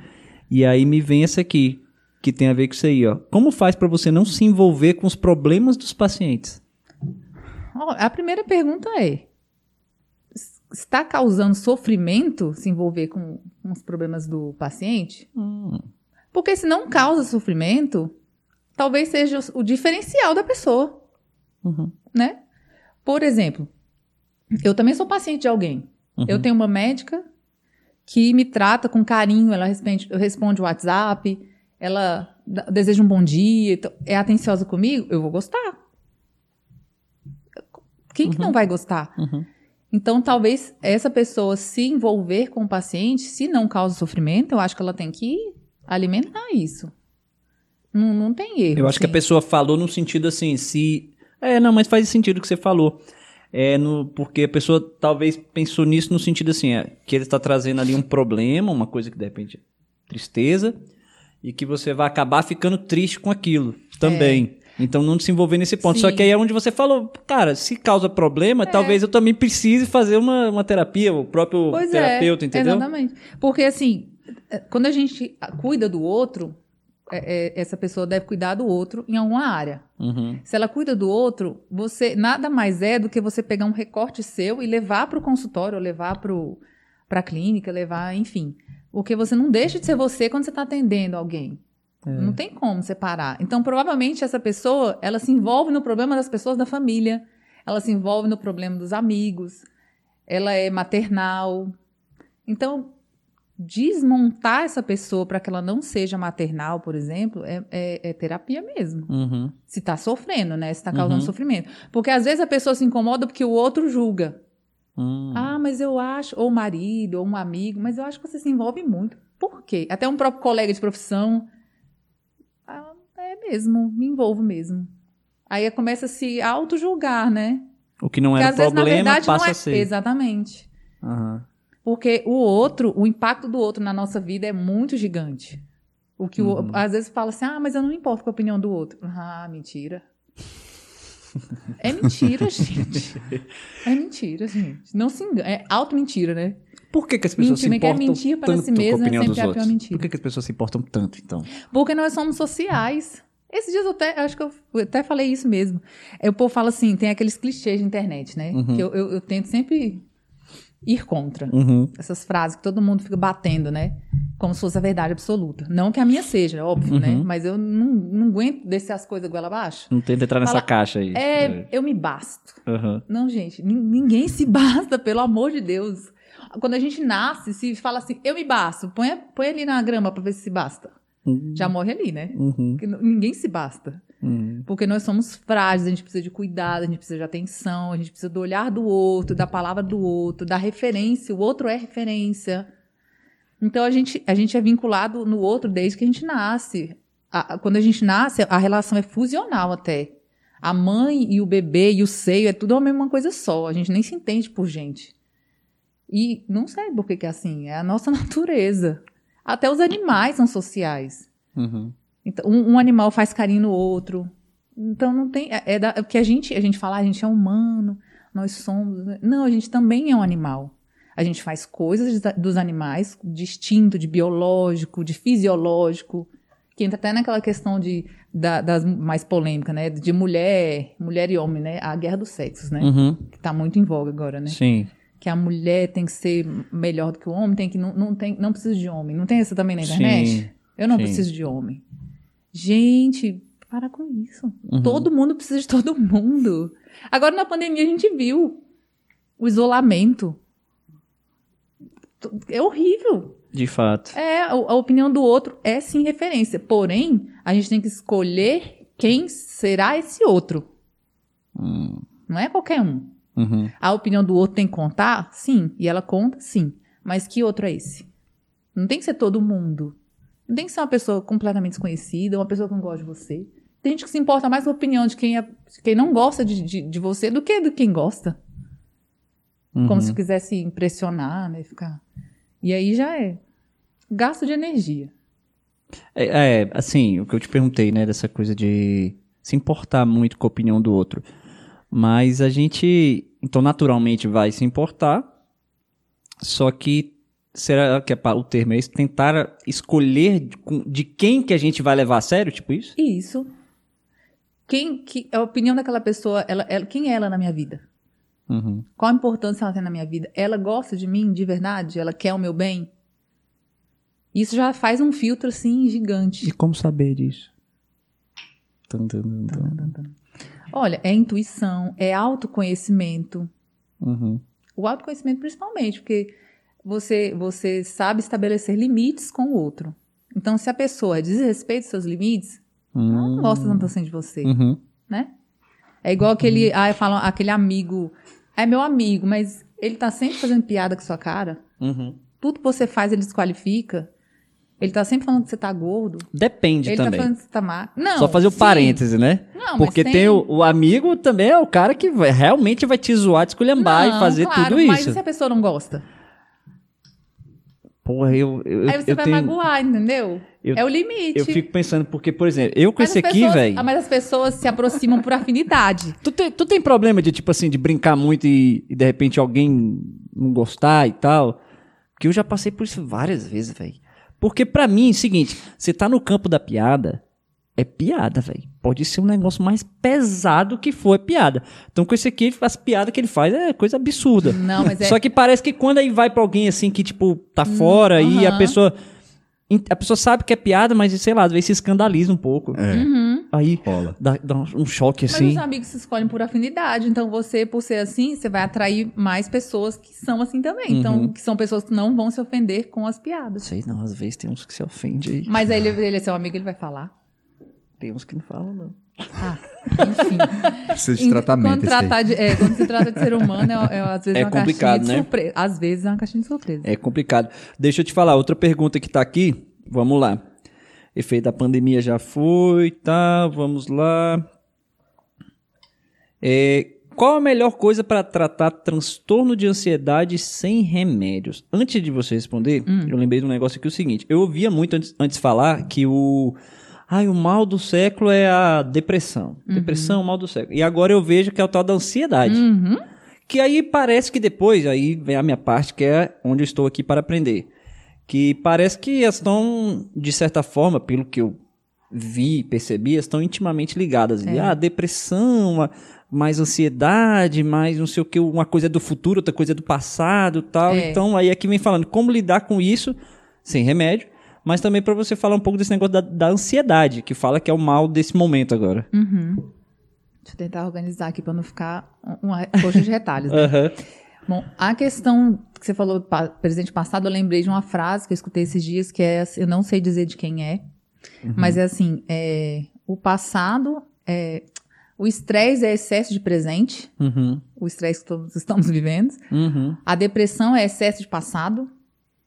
E aí me vem essa aqui, que tem a ver com isso aí, ó. Como faz pra você não se envolver com os problemas dos pacientes? A primeira pergunta é: está causando sofrimento se envolver com, com os problemas do paciente? Hum, Porque se não causa sofrimento, talvez seja o, diferencial da pessoa, uhum, né? Por exemplo, eu também sou paciente de alguém. uhum. Eu tenho uma médica que me trata com carinho, ela responde, responde o WhatsApp, ela deseja um bom dia, então, é atenciosa comigo, eu vou gostar. Quem que Uhum. não vai gostar? Uhum. Então, talvez essa pessoa se envolver com o paciente, se não causa sofrimento, eu acho que ela tem que alimentar isso. Não, não tem erro. Eu acho que a pessoa falou no sentido assim, se. É, não, mas faz sentido o que você falou. É no, porque a pessoa talvez pensou nisso no sentido assim, é, que ele está trazendo ali um problema, uma coisa que de repente é tristeza, e que você vai acabar ficando triste com aquilo também. Então não se envolver nesse ponto. Só É. Sim. que aí é onde você falou, cara, se causa problema, talvez eu também precise fazer uma, uma terapia, o próprio Pois terapeuta, é, entendeu? Exatamente. Porque, assim, é, quando a gente cuida do outro, é, é, essa pessoa deve cuidar do outro em alguma área. Uhum. Se ela cuida do outro, você nada mais é do que você pegar um recorte seu e levar para o consultório, levar para a clínica, levar, enfim. Porque você não deixa de ser você quando você está atendendo alguém. É. Não tem como separar. Então, provavelmente, essa pessoa, ela se envolve no problema das pessoas da família, ela se envolve no problema dos amigos, ela é maternal. Então, desmontar essa pessoa para que ela não seja maternal, por exemplo, é, é- é terapia mesmo. Uhum. Se tá sofrendo, né? Se tá causando Uhum. sofrimento. Porque às vezes a pessoa se incomoda porque o outro julga. Hum. Ah, mas eu acho, ou o marido, ou um amigo, mas eu acho que você se envolve muito. Por quê? Até um próprio colega de profissão. Ah, é mesmo, me envolvo mesmo. Aí começa a se auto-julgar, né? O que não Porque era às vezes, na problema verdade, passa não é. a ser. Exatamente. Aham. Porque o outro, o impacto do outro na nossa vida é muito gigante. O que o- Uhum. às vezes fala assim: "Ah, mas eu não importo com a opinião do outro". Ah, mentira. É mentira, gente. É mentira, gente. Não se engana. É auto-mentira, né? Por que, que as pessoas Mentira, se quer importam mentir para tanto si mesmo com a é opinião sempre dos a pior outros? mentira. Por que, que as pessoas se importam tanto, então? Porque nós somos sociais. Esses dias eu até, acho que eu eu até falei isso mesmo. É, O povo fala assim, tem aqueles clichês de internet, né? Uhum. Que eu, eu, eu tento sempre ir contra. Uhum. Essas frases que todo mundo fica batendo, né? Como se fosse a verdade absoluta. Não que a minha seja, óbvio, né? Uhum. Mas eu não, não aguento descer as coisas goela abaixo. Não tenta entrar nessa Fala- caixa aí. É, eu me basto. Aham. Não, gente, nin- ninguém se basta, pelo amor de Deus. Quando a gente nasce, se fala assim, eu me basto, põe, põe ali na grama pra ver se se basta. Já morre ali, né? Uhum. Ninguém se basta. Uhum. Porque nós somos frágeis, a gente precisa de cuidado, a gente precisa de atenção, a gente precisa do olhar do outro, da palavra do outro, da referência. O outro é referência. Então a gente, a gente é vinculado no outro desde que a gente nasce. A- quando a gente nasce, a relação é fusional até. A mãe e o bebê e o seio é tudo a mesma coisa só. A gente nem se entende por gente. E não sei por que, que é assim. É a nossa natureza. Até os animais são sociais. Uhum. Então, um, um animal faz carinho no outro. Então não tem. É, é da, é porque a gente, a gente fala, "Ah, a gente é humano, nós somos. né?" Não, a gente também é um animal. A gente faz coisas dos animais, de instinto, de biológico, de fisiológico, que entra até naquela questão de, da- das mais polêmicas, né? De mulher, mulher e homem, né? A guerra dos sexos, né? Uhum. Que tá muito em voga agora, né? Sim. Que a mulher tem que ser melhor do que o homem, tem que não, não, tem, não precisa de homem. Não tem essa também na internet? Sim. Eu não Sim. preciso de homem. Gente, para com isso. Uhum. Todo mundo precisa de todo mundo. Agora, na pandemia, a gente viu o isolamento. É horrível. De fato. É, a, opinião do outro é sim referência. Porém, a gente tem que escolher quem será esse outro. Hum. Não é qualquer um. Uhum. A opinião do outro tem que contar? Sim. E ela conta? Sim. Mas que outro é esse? Não tem que ser todo mundo. Não tem que ser uma pessoa completamente desconhecida, uma pessoa que não gosta de você. Tem gente que se importa mais com a opinião de quem, é, de quem não gosta de, de, de você do que de quem gosta. Como Uhum. se quisesse impressionar, né? Ficar. E aí já é gasto de energia. É, é, assim, o que eu te perguntei, né, dessa coisa de se importar muito com a opinião do outro. Mas a gente, então, naturalmente vai se importar, só que, será que é o termo é esse? Tentar escolher de, quem que a gente vai levar a sério, tipo isso? Isso. Quem, que, a opinião daquela pessoa, ela, ela, quem é ela na minha vida? Uhum. Qual a importância ela tem na minha vida? Ela gosta de mim de verdade? Ela quer o meu bem? Isso já faz um filtro assim gigante. E como saber disso? Tum, tum, tum, tum. Olha, é intuição, é autoconhecimento. Uhum. O autoconhecimento principalmente, porque você, você sabe estabelecer limites com o outro. Então, se a pessoa desrespeita os seus limites, ela não gosta tanto assim de você, Uhum. né? É igual aquele, ah, falam, aquele amigo, é meu amigo, mas ele tá sempre fazendo piada com sua cara. Uhum. Tudo que você faz, ele desqualifica. Ele tá sempre falando que você tá gordo. Depende ele também. tá falando que você tá magro. Não. Só fazer o parêntese, né? Não, Porque mas tem, o, o amigo também é o cara que vai- realmente vai te zoar, te esculhambar e Não, fazer claro, tudo Mas isso. e se a pessoa não gosta? Porra, eu, eu, Aí você eu vai tenho, magoar, entendeu? eu- é o limite. eu fico pensando, porque, por exemplo, eu com Mas esse aqui, velho. ah, Mas as pessoas se aproximam por afinidade. Tu tem, tu tem problema de, tipo assim, de brincar muito e, e de repente alguém não gostar e tal? Porque eu já passei por isso várias vezes, velho. Porque pra mim é o seguinte, você tá no campo da piada, é piada, velho. Pode ser um negócio mais pesado que for, é piada. Então com esse aqui, as piadas que ele faz é coisa absurda. Não, mas é. Só que parece que quando aí vai pra alguém assim que, tipo, tá fora e a pessoa. A pessoa sabe que é piada, mas sei lá, às vezes se escandaliza um pouco. É, Uhum. Aí rola. dá, dá um choque Mas assim. os amigos se escolhem por afinidade. Então, você, por ser assim, você vai atrair mais pessoas que são assim também. Então, Uhum. que são pessoas que não vão se ofender com as piadas. Sei não, às vezes tem uns que se ofendem aí. Mas aí ele, ele é seu amigo, ele vai falar. Tem uns que não falam, não. Ah, enfim. Precisa de tratamento Quando, tratar de- é, quando se trata de ser humano, é, é, às vezes É uma complicado, caixinha de né? surpresa. Às vezes é uma caixinha de surpresa. É complicado. Deixa eu te falar, outra pergunta que tá aqui. Vamos lá. Efeito da pandemia já foi, tá? Vamos lá. É, qual a melhor coisa para tratar transtorno de ansiedade sem remédios? Antes de você responder, eu lembrei de um negócio aqui o seguinte. Eu ouvia muito antes, antes falar que o Ai, o mal do século é a depressão. Depressão, é o mal do século. E agora eu vejo que é o tal da ansiedade. Uhum. Que aí parece que depois, aí vem a minha parte, que é onde eu estou aqui para aprender. Que parece que elas estão, de certa forma, pelo que eu vi, percebi, elas estão intimamente ligadas. É. Ah, depressão, a- mais ansiedade, mais não sei o que, uma coisa é do futuro, outra coisa é do passado tal. É. Então aí aqui vem falando como lidar com isso sem remédio, mas também para você falar um pouco desse negócio da, da ansiedade, que fala que é o mal desse momento agora. Uhum. Deixa eu tentar organizar aqui para não ficar uma coxa de retalhos. né? Aham. Bom, a questão que você falou do presente passado, eu lembrei de uma frase que eu escutei esses dias, que é, assim, eu não sei dizer de quem é, mas é assim, é, o passado, é, o estresse é excesso de presente, Uhum. o estresse que todos estamos vivendo, Uhum. a depressão é excesso de passado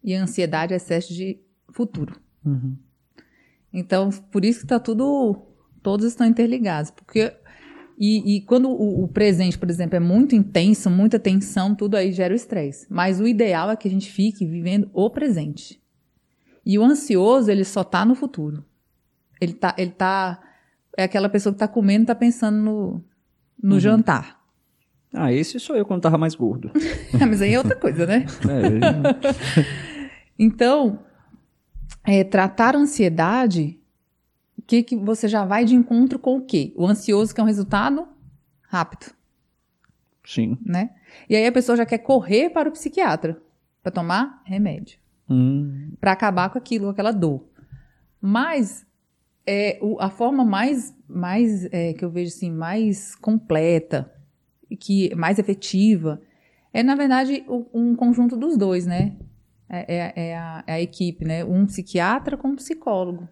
e a ansiedade é excesso de futuro. Uhum. Então, por isso que tá tudo, todos estão interligados, porque e, e quando o, o presente, por exemplo, é muito intenso, muita tensão, tudo aí gera o estresse. Mas o ideal é que a gente fique vivendo o presente. E o ansioso, ele só tá no futuro. Ele tá, ele tá é aquela pessoa que tá comendo, e tá pensando no, no jantar. Ah, esse sou eu quando tava mais gordo. Mas aí é outra coisa, né? É, Então, é, tratar a ansiedade, o que, que você já vai de encontro com o quê? O ansioso, que é um resultado rápido, sim. né? E aí a pessoa já quer correr para o psiquiatra para tomar remédio, Hum, para acabar com aquilo, com aquela dor. Mas é, o- a forma mais, mais é, que eu vejo assim, mais completa e que mais efetiva é, na verdade, o- um conjunto dos dois, né? É, é- é a, é a equipe, né? Um psiquiatra com um psicólogo.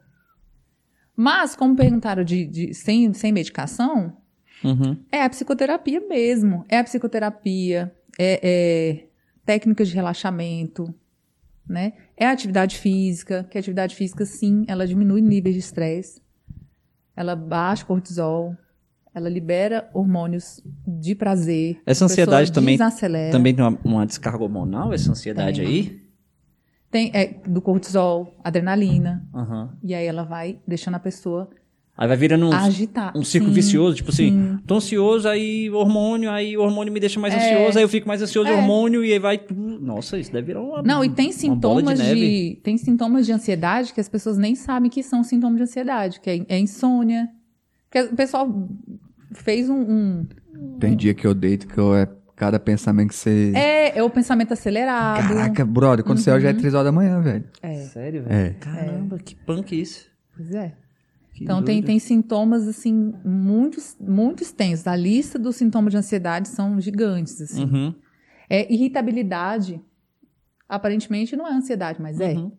Mas, como perguntaram de, de- sem, sem medicação, uhum. é a psicoterapia mesmo. É a psicoterapia, é, é técnicas de relaxamento, né? É a atividade física, que a atividade física, sim, ela diminui níveis de estresse, ela baixa o cortisol, ela libera hormônios de prazer. Essa ansiedade também-. Também tem uma, uma descarga hormonal, essa ansiedade Tem. aí? Tem é, do cortisol, adrenalina, Aham. e aí ela vai deixando a pessoa Aí vai virando um, agitar. um ciclo Sim, vicioso, tipo assim, sim. tô ansioso, aí hormônio, aí o hormônio me deixa mais É. ansioso, aí eu fico mais ansioso, É. hormônio, e aí vai. Nossa, isso deve virar uma. Não, e tem sintomas de, neve. tem sintomas de ansiedade que as pessoas nem sabem que são sintomas de ansiedade, que é, é insônia. Que o pessoal fez um, um- Tem dia que eu deito que eu é cada pensamento que você. é, é o pensamento acelerado. Caraca, brother, quando você olha já é 3 horas da manhã, velho. É, Sério, velho? É. Caramba, que punk isso. pois é. Que Então tem, doido. tem sintomas assim muito muito extensos. A lista dos sintomas de ansiedade são gigantes assim. Uhum. É irritabilidade. Aparentemente não é ansiedade, mas é. Uhum.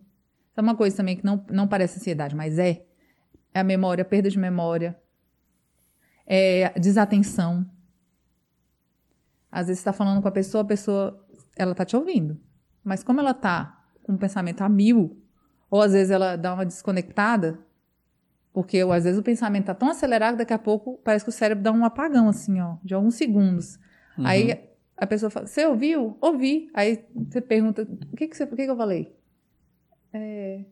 É uma coisa também que não, não parece ansiedade, mas é. É a memória, perda de memória. É a desatenção. Às vezes você está falando com a pessoa, a pessoa, ela tá te ouvindo. Mas como ela tá com o pensamento a mil, ou às vezes ela dá uma desconectada, porque às vezes o pensamento tá tão acelerado, daqui a pouco parece que o cérebro dá um apagão, assim, ó, de alguns segundos. Uhum. Aí a pessoa fala, você ouviu? Ouvi. Aí você pergunta, o que que, você, o que, que eu falei? É...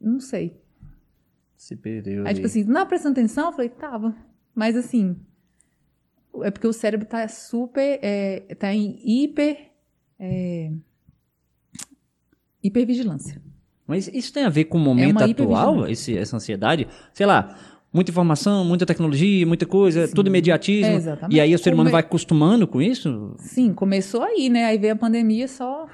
Não sei. Se perdeu. Aí, tipo assim, não prestando atenção? Eu falei, tava. Mas assim, é porque o cérebro tá super, é, tá em hiper, é, hipervigilância. Mas isso tem a ver com o momento uma atual, esse, essa ansiedade? Sei lá, muita informação, muita tecnologia, muita coisa, tudo imediatismo. É, exatamente. e aí o ser humano Come- vai acostumando com isso? Sim, começou aí, né? Aí veio a pandemia só.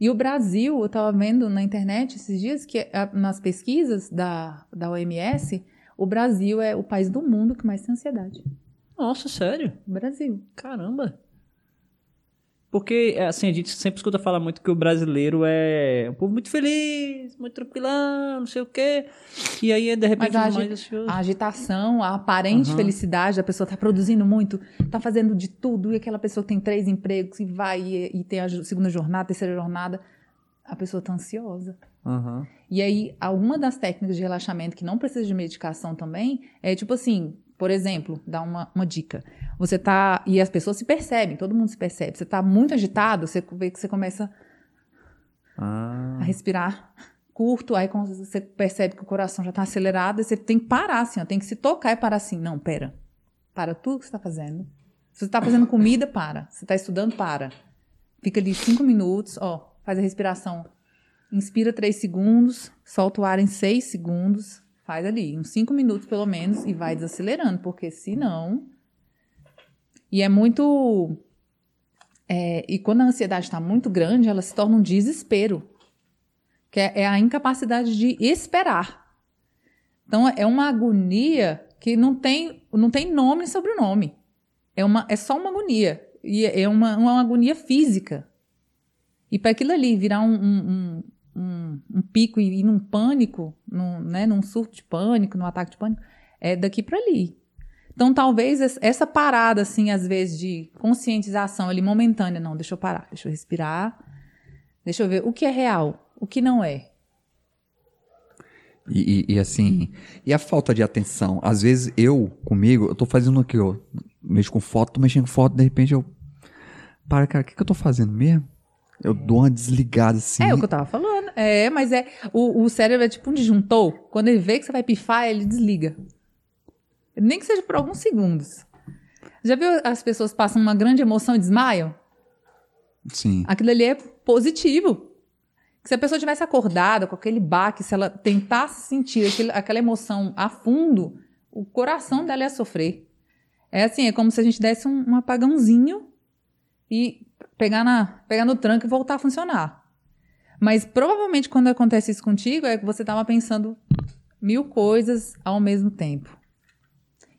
E o Brasil, eu estava vendo na internet esses dias que a- nas pesquisas da, da OMS, o Brasil é o país do mundo que mais tem ansiedade. Nossa, sério? Brasil. Caramba. Porque, assim, a gente sempre escuta falar muito que o brasileiro é um povo muito feliz, muito tranquilão, não sei o quê. E aí, de repente, Mas a é agi-. A agitação, a aparente Aham. felicidade, a pessoa está produzindo muito, está fazendo de tudo, e aquela pessoa tem três empregos e vai e, e tem a segunda jornada, terceira jornada, a pessoa está ansiosa. Aham. E aí, alguma das técnicas de relaxamento que não precisa de medicação também é tipo assim, por exemplo, dar uma, uma dica. Você tá. E as pessoas se percebem, todo mundo se percebe. Você tá muito agitado, você vê que você começa Ah. a respirar curto, aí você percebe que o coração já tá acelerado, aí você tem que parar assim, ó, tem que se tocar e parar assim. Não, pera. Para tudo que você tá fazendo. Se você tá fazendo comida, para. Se você tá estudando, para. Fica ali cinco minutos, ó, faz a respiração. Inspira três segundos, solta o ar em seis segundos, faz ali, uns cinco minutos pelo menos, e vai desacelerando, porque senão. E é muito. é, e quando a ansiedade está muito grande, ela se torna um desespero, que é, é a incapacidade de esperar. Então é uma agonia que não tem, não tem nome e sobrenome. É, uma, é só uma agonia. E é uma, uma agonia física. E para aquilo ali virar um, um, um- um pico e ir num pânico, num, né, num surto de pânico, num ataque de pânico, é daqui para ali. Então, talvez es- essa parada, assim, às vezes, de conscientização ali momentânea, não, deixa eu parar, deixa eu respirar, deixa eu ver o que é real, o que não é. E, e- e assim, e a falta de atenção? Às vezes eu, comigo, eu tô fazendo aqui, ó, mexo com foto, tô mexendo com foto, de repente eu. Para, cara, o que, que eu tô fazendo mesmo? Eu dou uma desligada assim. É o que eu tava falando. É, mas é. O, o cérebro é tipo um disjuntor. Quando ele vê que você vai pifar, ele desliga. Nem que seja por alguns segundos. Já viu as pessoas passam uma grande emoção e desmaiam? Sim. Aquilo ali é positivo. Se a pessoa tivesse acordada com aquele baque, se ela tentasse sentir aquele- aquela emoção a fundo, o coração dela ia sofrer. É assim, é como se a gente desse um, um apagãozinho e pegar, na, pegar no tranco e voltar a funcionar. Mas provavelmente quando acontece isso contigo, é que você estava pensando mil coisas ao mesmo tempo.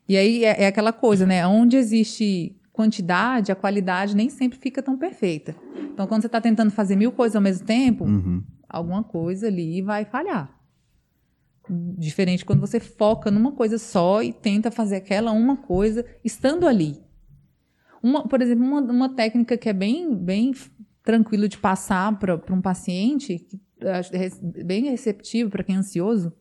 E aí é, é aquela coisa, né? Onde existe quantidade, a qualidade nem sempre fica tão perfeita. Então, quando você está tentando fazer mil coisas ao mesmo tempo, Uhum. alguma coisa ali vai falhar. Diferente quando você foca numa coisa só e tenta fazer aquela uma coisa estando ali. Uma, por exemplo, uma, uma técnica que é bem, bem tranquilo de passar para um paciente, bem receptivo para quem é ansioso,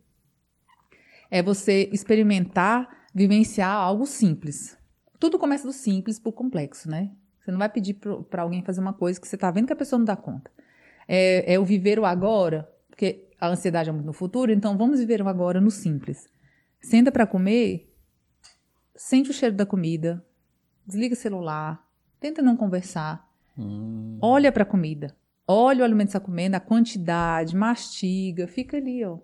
é você experimentar, vivenciar algo simples. Tudo começa do simples pro complexo, né? Você não vai pedir para alguém fazer uma coisa que você tá vendo que a pessoa não dá conta. É, é o viver o agora, porque a ansiedade é muito no futuro, então vamos viver o agora no simples. Senta para comer, sente o cheiro da comida, desliga o celular, tenta não conversar, Hum. olha para a comida, olha o alimento que você está comendo, a quantidade, mastiga, fica ali, ó.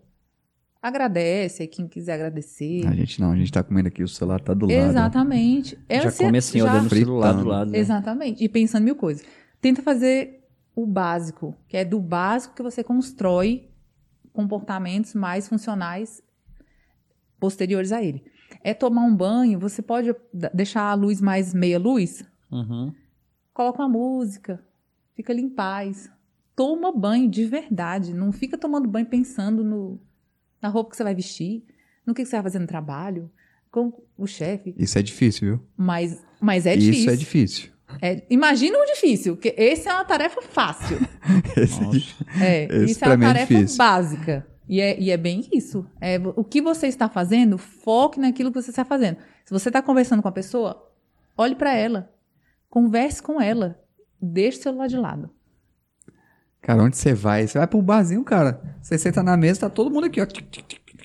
Agradece, aí quem quiser agradecer. A gente não, a gente tá comendo aqui, o celular tá do lado. Exatamente. É já come assim, já- olhando o celular do lado. né? Exatamente. E pensando mil coisas. Tenta fazer o básico, que é do básico que você constrói comportamentos mais funcionais posteriores a ele. É tomar um banho, você pode deixar a luz mais meia luz, Uhum. Coloca uma música, fica ali em paz. Toma banho de verdade, não fica tomando banho pensando no, na roupa que você vai vestir, no que que você vai fazer no trabalho, com o chefe. Isso é difícil, viu? Mas, mas é Isso difícil. é difícil. É, imagina o difícil, porque esse é uma tarefa fácil. Esse é. É, Esse isso é pra uma é tarefa difícil. básica. E é, e é bem isso. É, o que você está fazendo, foque naquilo que você está fazendo. Se você está conversando com a pessoa, olhe para ela. Converse com ela. Deixe o celular de lado. Cara, onde você vai? Você vai pro barzinho, cara. Você senta na mesa, tá todo mundo aqui, ó.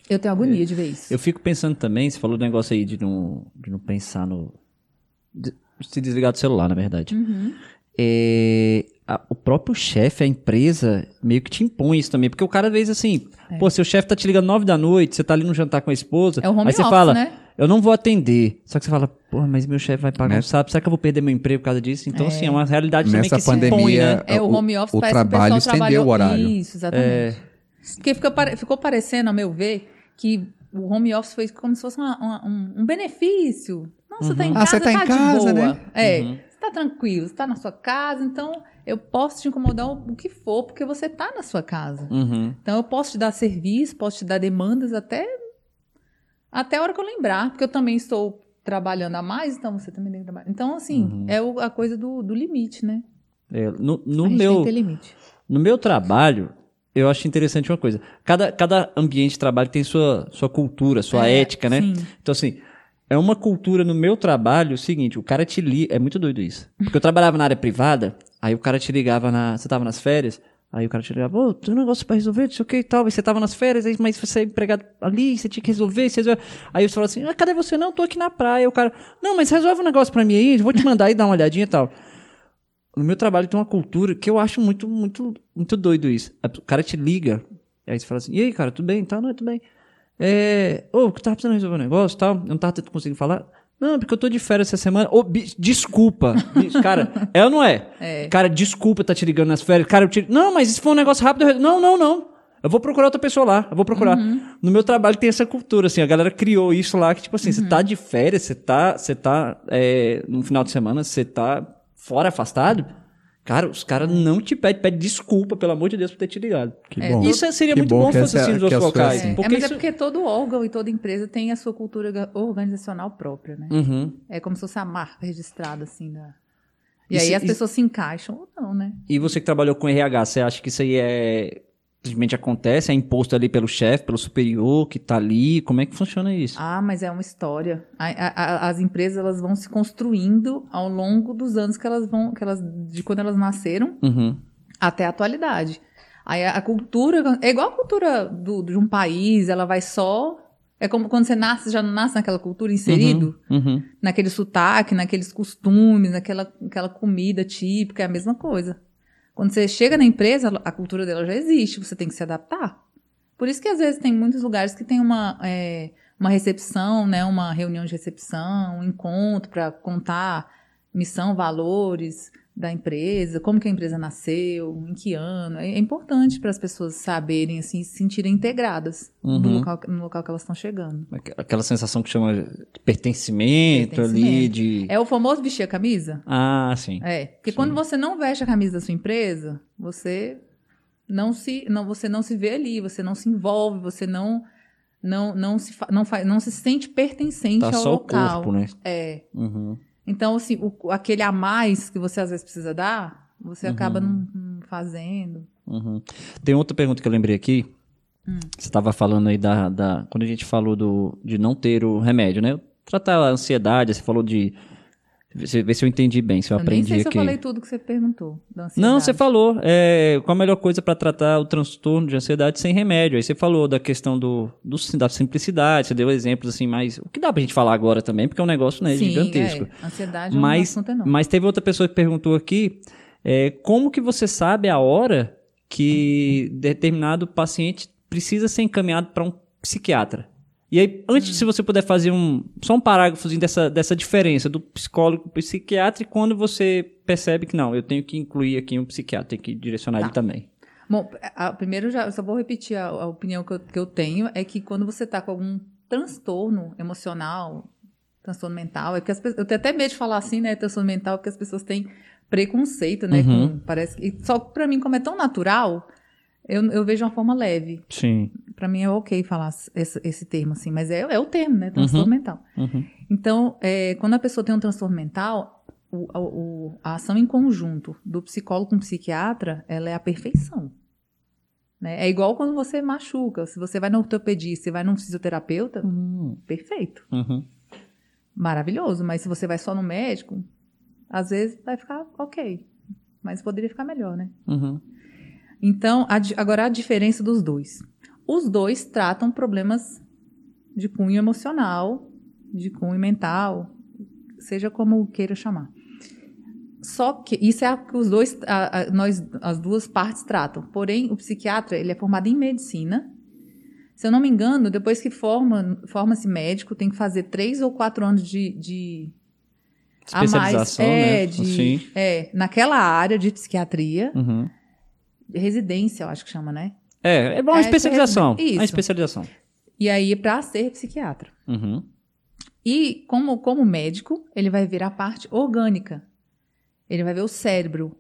Eu tenho agonia de ver isso. Eu fico pensando também, você falou do negócio aí de não, de não pensar no. de se desligar do celular, na verdade. Uhum. É, a- o próprio chefe, a empresa, meio que te impõe isso também. Porque o cara, às vezes, assim, pô, seu chefe tá te ligando nove da noite, você tá ali no jantar com a esposa. É o home aí você office, fala, né? Eu não vou atender. Só que você fala, porra, mas meu chefe vai pagar um sábado, será que eu vou perder meu emprego por causa disso? Então, assim, é uma realidade também Nessa que se impõe, pandemia, né? É, o o- home office o parece trabalho o pessoal estendeu trabalhou... o horário. Isso, exatamente. Porque fica pare- ficou parecendo, a meu ver, que o home office foi como se fosse uma- uma- um, um benefício. Não, você tá em Ah, casa, você tá em de casa, boa. né? É, Uhum. você tá tranquilo, você tá na sua casa, então eu posso te incomodar o, o que for, porque você tá na sua casa. Uhum. Então eu posso te dar serviço, posso te dar demandas até, até a hora que eu lembrar, porque eu também estou trabalhando a mais, então você também tem que trabalhar. Então, assim, Uhum. é o- a coisa do, do limite, né? É, no no meu. No meu trabalho, eu acho interessante uma coisa. Cada, cada ambiente de trabalho tem sua, sua cultura, sua É, ética, né? sim. Então, assim, é uma cultura no meu trabalho o seguinte: o cara te liga. É muito doido isso. Porque eu trabalhava na área privada, aí o cara te ligava na. Você tava nas férias. Aí o cara te ligava, ô, tem um negócio pra resolver, não sei o que e tal. Aí você tava nas férias, aí, mas você é empregado ali, você tinha que resolver, você resolve. Aí você fala assim, ah, cadê você? Não, tô aqui na praia. Aí o cara, não, mas resolve um negócio pra mim aí, vou te mandar aí dar uma olhadinha e tal. No meu trabalho tem uma cultura que eu acho muito, muito, muito doido isso. O cara te liga, aí você fala assim, e aí, cara, tudo bem? Tá, não, tudo bem. É, ô, eu tava precisando resolver um negócio e tal, eu não tava conseguindo falar. Não, porque eu tô de férias essa semana. Ô, bi- desculpa. Cara, é ou não é? É. Cara, desculpa tá te ligando nas férias. Cara, eu te... Não, mas isso foi um negócio rápido. Não, não, não. Eu vou procurar outra pessoa lá. Eu vou procurar. No meu trabalho tem essa cultura, assim. A galera criou isso lá, que tipo assim, você tá de férias, você tá, você tá é, no final de semana, você tá fora, afastado. Cara, os caras não te pedem, pedem desculpa, pelo amor de Deus, por ter te ligado. Que É, bom. Isso seria Que muito bom se fosse assim nos outros sua é locais. assim. É, Porque mas é isso- porque todo órgão e toda empresa tem a sua cultura ga- organizacional própria, né? Uhum. É como se fosse a marca registrada, assim, da... E, E aí se- as e- pessoas se encaixam ou não, né? E você que trabalhou com RH, você acha que isso aí é simplesmente acontece, é imposto ali pelo chefe, pelo superior que tá ali? Como é que funciona isso? Ah, mas é uma história. A- a- a- as empresas elas vão se construindo ao longo dos anos que elas vão, que elas, de quando elas nasceram Uhum. até a atualidade. Aí a, cultura é igual a cultura do- de um país, ela vai só é como quando você nasce, já não nasce naquela cultura inserido, Uhum. naquele sotaque, naqueles costumes, naquela aquela comida típica, é a mesma coisa. Quando você chega na empresa, a cultura dela já existe, você tem que se adaptar. Por isso que às vezes tem muitos lugares que tem uma, é, uma recepção, né, uma reunião de recepção, um encontro para contar missão, valores da empresa, como que a empresa nasceu, em que ano. É, é importante para as pessoas saberem, assim, se sentirem integradas no, Uhum. local, no local que elas estão chegando. Aqu- Aquela sensação que chama de pertencimento, ali, Pertencimento. de... É o famoso vestir a camisa? Ah, sim. É, porque quando você não veste a camisa da sua empresa, você não se, não, você não se vê ali, você não se envolve, você não não não se não, faz, não se sente pertencente Tá ao só o local. corpo, né? É. Uhum. Então, assim, o- aquele a mais que você às vezes precisa dar, Você acaba não, não fazendo. Uhum. Tem outra pergunta que eu lembrei aqui. Hum. Você estava falando aí da, da. Quando a gente falou do, de não ter o remédio, né? Tratar a ansiedade, você falou de. Você vê se eu entendi bem, se eu, Eu nem aprendi sei se aqui. eu falei tudo que você perguntou. Não, você falou. É, qual a melhor coisa para tratar o transtorno de ansiedade sem remédio? Aí você falou da questão do, do- da simplicidade, você deu exemplos assim, mas o que dá pra gente falar agora também, porque é um negócio né, Sim, gigantesco. É. Ansiedade é um Mas, assunto enorme. mas teve outra pessoa que perguntou aqui, é, como que você sabe a hora que determinado paciente precisa ser encaminhado para um psiquiatra? E aí, antes, se você puder fazer um só um parágrafozinho dessa, dessa diferença do psicólogo para psiquiatra e quando você percebe que não, eu tenho que incluir aqui um psiquiatra, tenho que direcionar Tá. ele também. Bom, a- primeiro já, eu só vou repetir a, a opinião que eu, que eu tenho, é que quando você tá com algum transtorno emocional, transtorno mental, é porque as pessoas, eu tenho até medo de falar assim, né, transtorno mental, porque as pessoas têm preconceito, né, Uhum. com- parece que, e só que pra mim, como é tão natural, eu, eu vejo uma forma leve. Sim. Pra mim é ok falar esse, esse termo assim, mas é, é o termo, né, transtorno Uhum. mental. Uhum. Então, é, quando a pessoa tem um transtorno mental, o- a, o- a ação em conjunto do psicólogo com o psiquiatra, ela é a perfeição. Né? É igual quando você machuca. Se você vai no ortopedista, você vai num fisioterapeuta, Uhum. perfeito. Uhum. Maravilhoso. Mas se você vai só no médico, às vezes vai ficar ok. Mas poderia ficar melhor, né? Uhum. Então, a agora a diferença dos dois. Os dois tratam problemas de cunho emocional, de cunho mental, seja como queira chamar. Só que isso é a que os dois, a- a- nós, as duas partes tratam. Porém, o psiquiatra ele é formado em medicina. Se eu não me engano, depois que forma, forma-se médico, tem que fazer três ou quatro anos de, de a mais, Especialização, é, né? de, Sim. é, naquela área de psiquiatria, Uhum. Residência, eu acho que chama, né? É, é uma É, especialização. isso. Uma especialização. E aí, para ser psiquiatra. Uhum. E como, como médico, ele vai ver a parte orgânica. Ele vai ver o cérebro.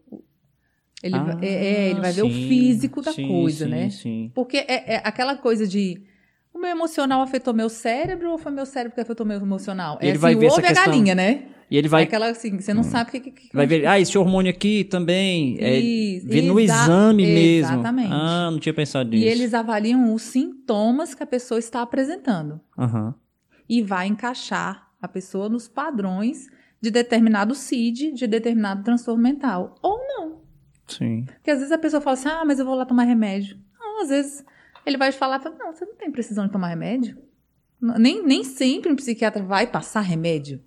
Ele, Ah, vai, é, é, ele vai ver o sim, físico da sim, coisa, sim, né? Sim. Porque é, é aquela coisa de o meu emocional afetou meu cérebro ou foi meu cérebro que afetou meu emocional? É ele assim, vai o ver ovo essa e a questão- galinha, né? E ele É vai, aquela assim, você não sabe o que, que, que vai ver, ah, esse hormônio aqui também. É, Isso, ver no exa- exame mesmo. exatamente. Ah, não tinha pensado E nisso. eles avaliam os sintomas que a pessoa está apresentando. Aham. e vai encaixar a pessoa nos padrões de determinado CID, de determinado transtorno mental. Ou não. Sim. Porque às vezes a pessoa fala assim, ah, mas eu vou lá tomar remédio. Não, às vezes ele vai falar, fala, não, você não tem precisão de tomar remédio. Nem, nem sempre um psiquiatra vai passar remédio.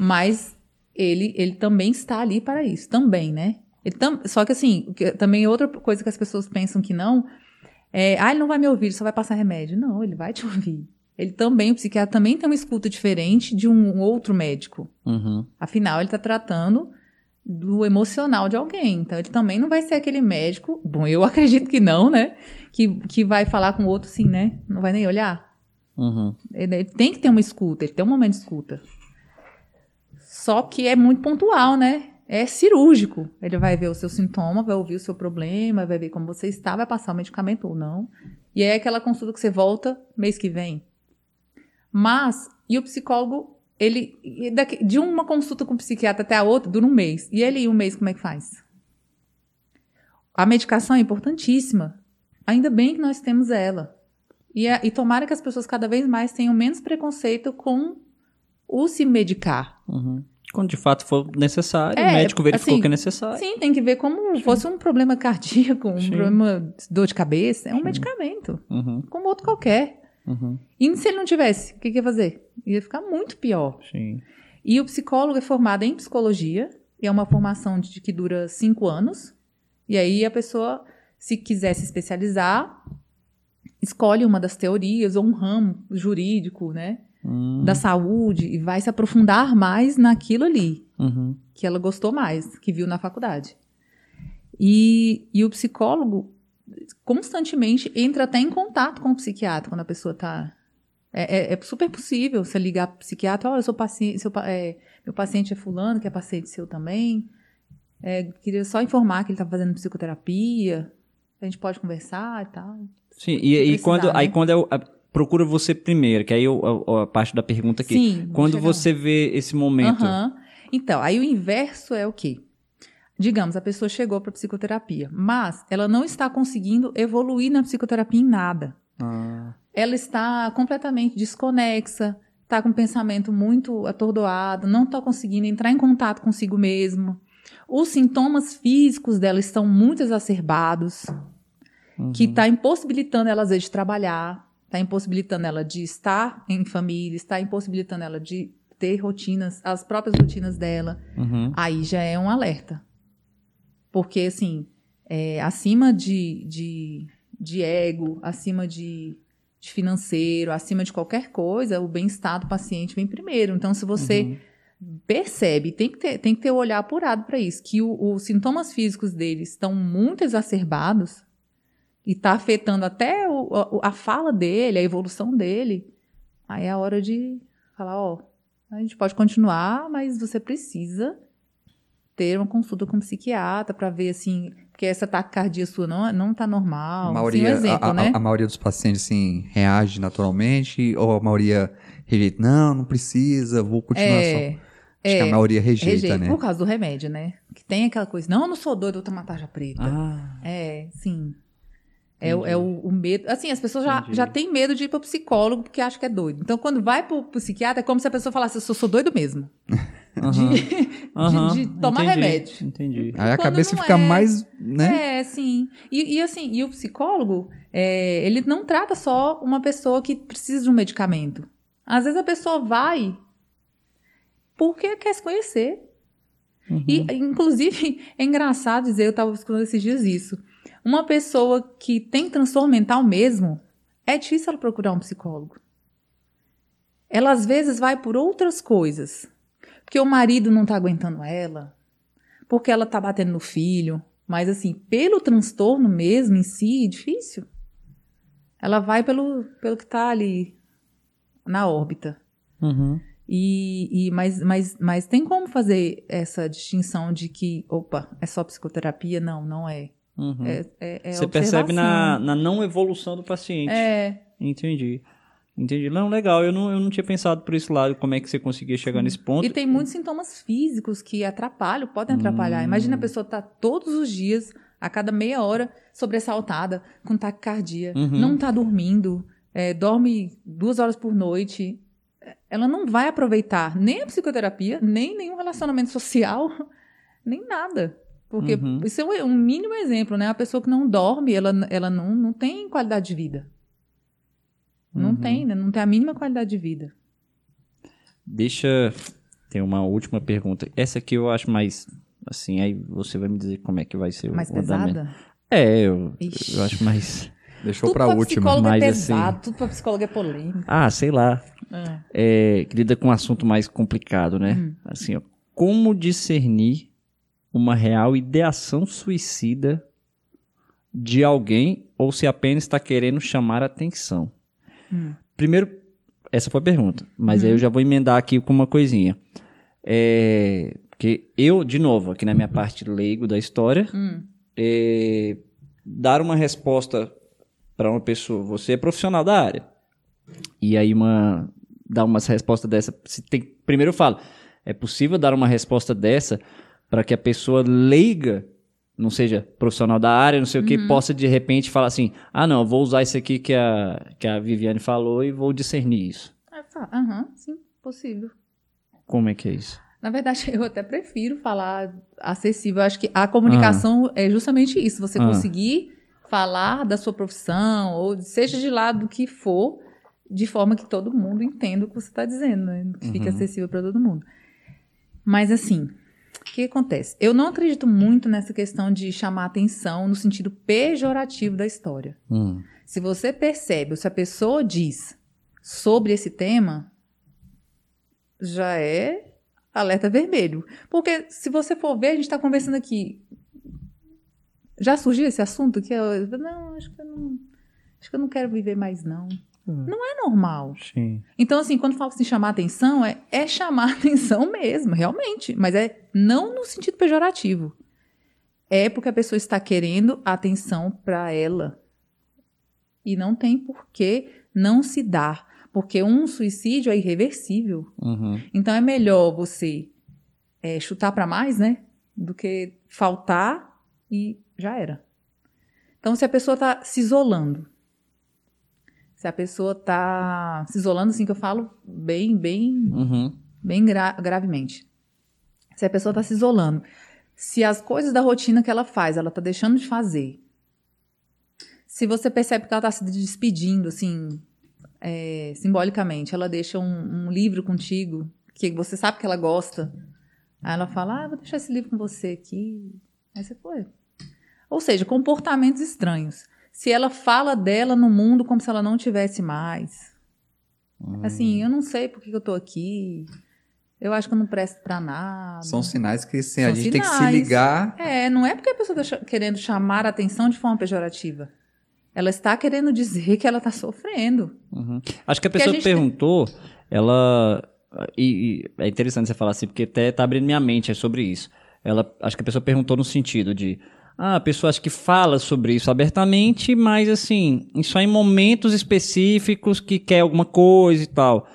Mas ele, ele também está ali para isso, também, né? Ele tam- só que assim, que- também outra coisa que as pessoas pensam que não, é, ah, ele não vai me ouvir, ele só vai passar remédio. Não, ele vai te ouvir. Ele também, o psiquiatra também tem uma escuta diferente de um outro médico. Uhum. Afinal, ele está tratando do emocional de alguém. Então, ele também não vai ser aquele médico. Bom, eu acredito que não, né? Que, que vai falar com o outro assim, né? Não vai nem olhar. Uhum. Ele, ele tem que ter uma escuta, ele tem um momento de escuta. Só que é muito pontual, né? É cirúrgico. Ele vai ver o seu sintoma, vai ouvir o seu problema, vai ver como você está, vai passar o medicamento ou não. E é aquela consulta que você volta mês que vem. Mas, e o psicólogo, ele, de uma consulta com o psiquiatra até a outra, dura um mês. E ele, um mês, como é que faz? A medicação é importantíssima. Ainda bem que nós temos ela. E, a- e tomara que as pessoas cada vez mais tenham menos preconceito com o se medicar. Uhum. Quando de fato for necessário, É, o médico verificou assim, que é necessário. Sim, tem que ver como fosse um problema cardíaco, um Sim. problema de dor de cabeça. É um medicamento, Uhum. como outro qualquer. Uhum. E se ele não tivesse, o que, que ia fazer? Ia ficar muito pior. Sim. E o psicólogo é formado em psicologia, e é uma formação de, que dura cinco anos. E aí a pessoa, se quiser se especializar, escolhe uma das teorias ou um ramo jurídico, né? Hum. Da saúde, e vai se aprofundar mais naquilo ali, Uhum. que ela gostou mais, que viu na faculdade. E, e o psicólogo constantemente entra até em contato com o psiquiatra quando a pessoa está. É, é- é super possível você ligar para o psiquiatra, olha, sou paciente, seu é, meu paciente é fulano, que é paciente seu também. É, queria só informar que ele está fazendo psicoterapia, a gente pode conversar e tal. Sim, e, e quando, aí né? quando eu, a- procura você primeiro, que aí eu- a, a parte da pergunta aqui. Sim. Quando lá. você vê esse momento. Aham. Então, aí o inverso é o quê? digamos, a pessoa chegou para psicoterapia, mas ela não está conseguindo evoluir na psicoterapia em nada. Ah, Ela está completamente desconexa, está com um pensamento muito atordoado, não está conseguindo entrar em contato consigo mesmo. Os sintomas físicos dela estão muito exacerbados, que está impossibilitando ela, às vezes, de trabalhar, está impossibilitando ela de estar em família, está impossibilitando ela de ter rotinas, as próprias rotinas dela. uhum. Aí já é um alerta. Porque, assim, é, acima de, de, de ego, acima de, de financeiro, acima de qualquer coisa, o bem-estar do paciente vem primeiro. Então, se você percebe, tem que ter, tem que ter o olhar apurado para isso, que o- os sintomas físicos dele estão muito exacerbados e está afetando até o- a, fala dele, a evolução dele, aí é a hora de falar, ó, a gente pode continuar, mas você precisa ter uma consulta com um psiquiatra para ver assim, porque essa taquicardia sua não não tá normal. A Assim, maioria, um exemplo, a, a- né? a maioria dos pacientes, assim, reage naturalmente? Ou a maioria rejeita? Não, não precisa, vou continuar só. é, Acho que a maioria rejeita, rejeito, né? por causa do remédio, né? Que tem aquela coisa, não, eu não sou doido, vou tomar tarja preta. Ah, É, sim. É, o- é o, o medo. Assim, as pessoas já, Entendi. já têm medo de ir para psicólogo porque acham que é doido. Então, quando vai para o psiquiatra, é como se a pessoa falasse: Eu sou, sou doido mesmo. aham, De, aham, de tomar entendi, remédio. Entendi. Aí a cabeça fica é. mais, né? É, sim. E, e assim, e o psicólogo, é, ele não trata só uma pessoa que precisa de um medicamento. Às vezes a pessoa vai porque quer se conhecer. Uhum. E, inclusive, é engraçado dizer, eu estava escutando esses dias isso. Uma pessoa que tem transtorno mental mesmo, é difícil ela procurar um psicólogo. Ela, às vezes, vai por outras coisas. Porque o marido não tá aguentando ela, porque ela tá batendo no filho. Mas, assim, pelo transtorno mesmo em si, difícil. Ela vai pelo, pelo que tá ali na órbita. Uhum. E, e- mas, mas, mas tem como fazer essa distinção de que, opa, é só psicoterapia? Não, não é. Uhum. É, é, é Você percebe na, na não evolução do paciente. É, Entendi. Entendi. Não, legal. Eu não, eu não tinha pensado por esse lado, como é que você conseguia chegar nesse ponto. e tem muitos sintomas físicos que atrapalham, podem atrapalhar. Imagina a Hum. pessoa estar todos os dias, a cada meia hora, sobressaltada, com taquicardia, Uhum. não tá dormindo, é, dorme duas horas por noite. Ela não vai aproveitar nem a psicoterapia, nem nenhum relacionamento social, nem nada. Porque Uhum. isso é um, um mínimo exemplo, né? A pessoa que não dorme, ela, ela não, não tem qualidade de vida. Não Uhum. tem, né? Não tem a mínima qualidade de vida. Deixa. Tem uma última pergunta. Essa aqui eu acho mais. Assim, aí você vai me dizer como é que vai ser Mais o andamento. pesada? É, eu, Ixi. eu acho mais. Deixou Tudo pra pra última. psicólogo mas é assim- pesado, tudo pra psicólogo é polêmico. Ah, sei lá. É. É, que lida com um assunto mais complicado, né? Hum. Assim, ó. Como discernir uma real ideação suicida de alguém ou se apenas está querendo chamar atenção? Hum. Primeiro, essa foi a pergunta, mas aí eu já vou emendar aqui com uma coisinha. É, porque eu, de novo, aqui na minha parte leigo da história, Hum. é, dar uma resposta para uma pessoa, você é profissional da área, e aí uma dar uma resposta dessa, tem, primeiro eu falo, é possível dar uma resposta dessa para que a pessoa leiga, não seja profissional da área, não sei o que, possa de repente falar assim, ah não, eu vou usar isso aqui que a, que a Viviane falou e vou discernir isso. É, Aham, sim, possível. Como é que é isso? Na verdade, eu até prefiro falar acessível. Eu acho que a comunicação é justamente isso. Você Ah. conseguir falar da sua profissão, ou seja de lado do que for, de forma que todo mundo entenda o que você está dizendo, né? Que fique Uhum. acessível para todo mundo. Mas assim, o que acontece? Eu não acredito muito nessa questão de chamar atenção no sentido pejorativo da história. Hum, Se você percebe, ou se a pessoa diz sobre esse tema, já é alerta vermelho. Porque se você for ver, a gente está conversando aqui. Já surgiu esse assunto que eu. Não, acho que eu não. Acho que eu não quero viver mais, não. Hum. Não é normal. sim. Então, assim, quando falo assim, chamar atenção, é, é chamar atenção mesmo, realmente. Mas é não no sentido pejorativo. É porque a pessoa está querendo atenção para ela. E não tem por que não se dar. Porque um suicídio é irreversível. Uhum. Então é melhor você é, chutar para mais, né? do que faltar e já era. Então, se a pessoa está se isolando, se a pessoa está se isolando, assim que eu falo bem, bem, Uhum. bem gra- gravemente. Se a pessoa está se isolando, se as coisas da rotina que ela faz, ela está deixando de fazer. Se você percebe que ela está se despedindo, assim, é, simbolicamente, ela deixa um, um livro contigo, que você sabe que ela gosta. Aí ela fala, ah, vou deixar esse livro com você aqui. Aí você foi. Ou seja, comportamentos estranhos. Se ela fala dela no mundo como se ela não tivesse mais. Assim, eu não sei por que eu tô aqui. Eu acho que eu não presto pra nada. São sinais que sim, a São gente tem que se sinais. ligar. É, não é porque a pessoa está querendo chamar a atenção de forma pejorativa. Ela está querendo dizer que ela está sofrendo. Uhum. Acho que a Porque a pessoa gente perguntou, ela. E, e é interessante você falar assim, porque até tá abrindo minha mente sobre isso. Ela, acho que a pessoa perguntou no sentido de. Ah, a pessoa acho que fala sobre isso abertamente, mas assim, só em momentos específicos que quer alguma coisa e tal.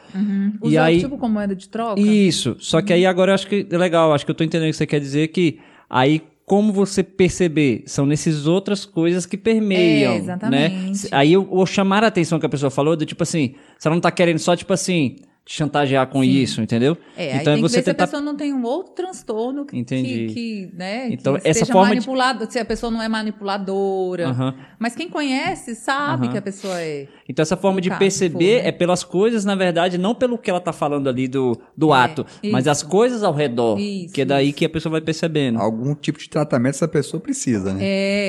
Usa E aí- tipo como moeda de troca. Isso. Só que aí agora eu acho que é legal, acho que eu tô entendendo o que você quer dizer que aí como você perceber, são nessas outras coisas que permeiam, É, exatamente. né? Se- Aí o, chamar a atenção que a pessoa falou, do tipo assim, você não tá querendo só tipo assim, te chantagear com Sim. isso, entendeu? É, aí então tem que você ver se a tentar pessoa não tem um outro transtorno que, Entendi. que, que, né, Então, que essa forma de- manipulado, se a pessoa não é manipuladora. Mas quem conhece sabe que a pessoa é. Então essa forma de caso, perceber for, né? é pelas coisas, na verdade, não pelo que ela tá falando ali do, do É, ato, mas isso. as coisas ao redor, Isso, que é daí isso. que a pessoa vai percebendo. Algum tipo de tratamento essa pessoa precisa, né?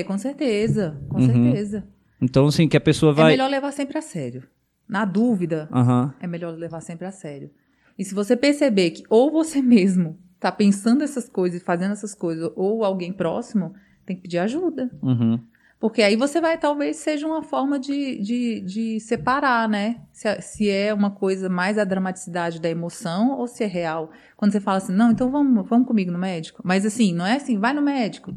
É, com certeza. Com Uhum. certeza. Então assim, que a pessoa É vai melhor levar sempre a sério. Na dúvida, Aham. é melhor levar sempre a sério. E se você perceber que ou você mesmo tá pensando essas coisas e fazendo essas coisas, ou alguém próximo, tem que pedir ajuda. Uhum. Porque aí você vai, talvez seja uma forma de, de, de separar, né? Se, é- se é uma coisa mais a dramaticidade da emoção ou se é real. Quando você fala assim, não, então vamos, vamos comigo no médico. Mas assim, não é assim, vai no médico.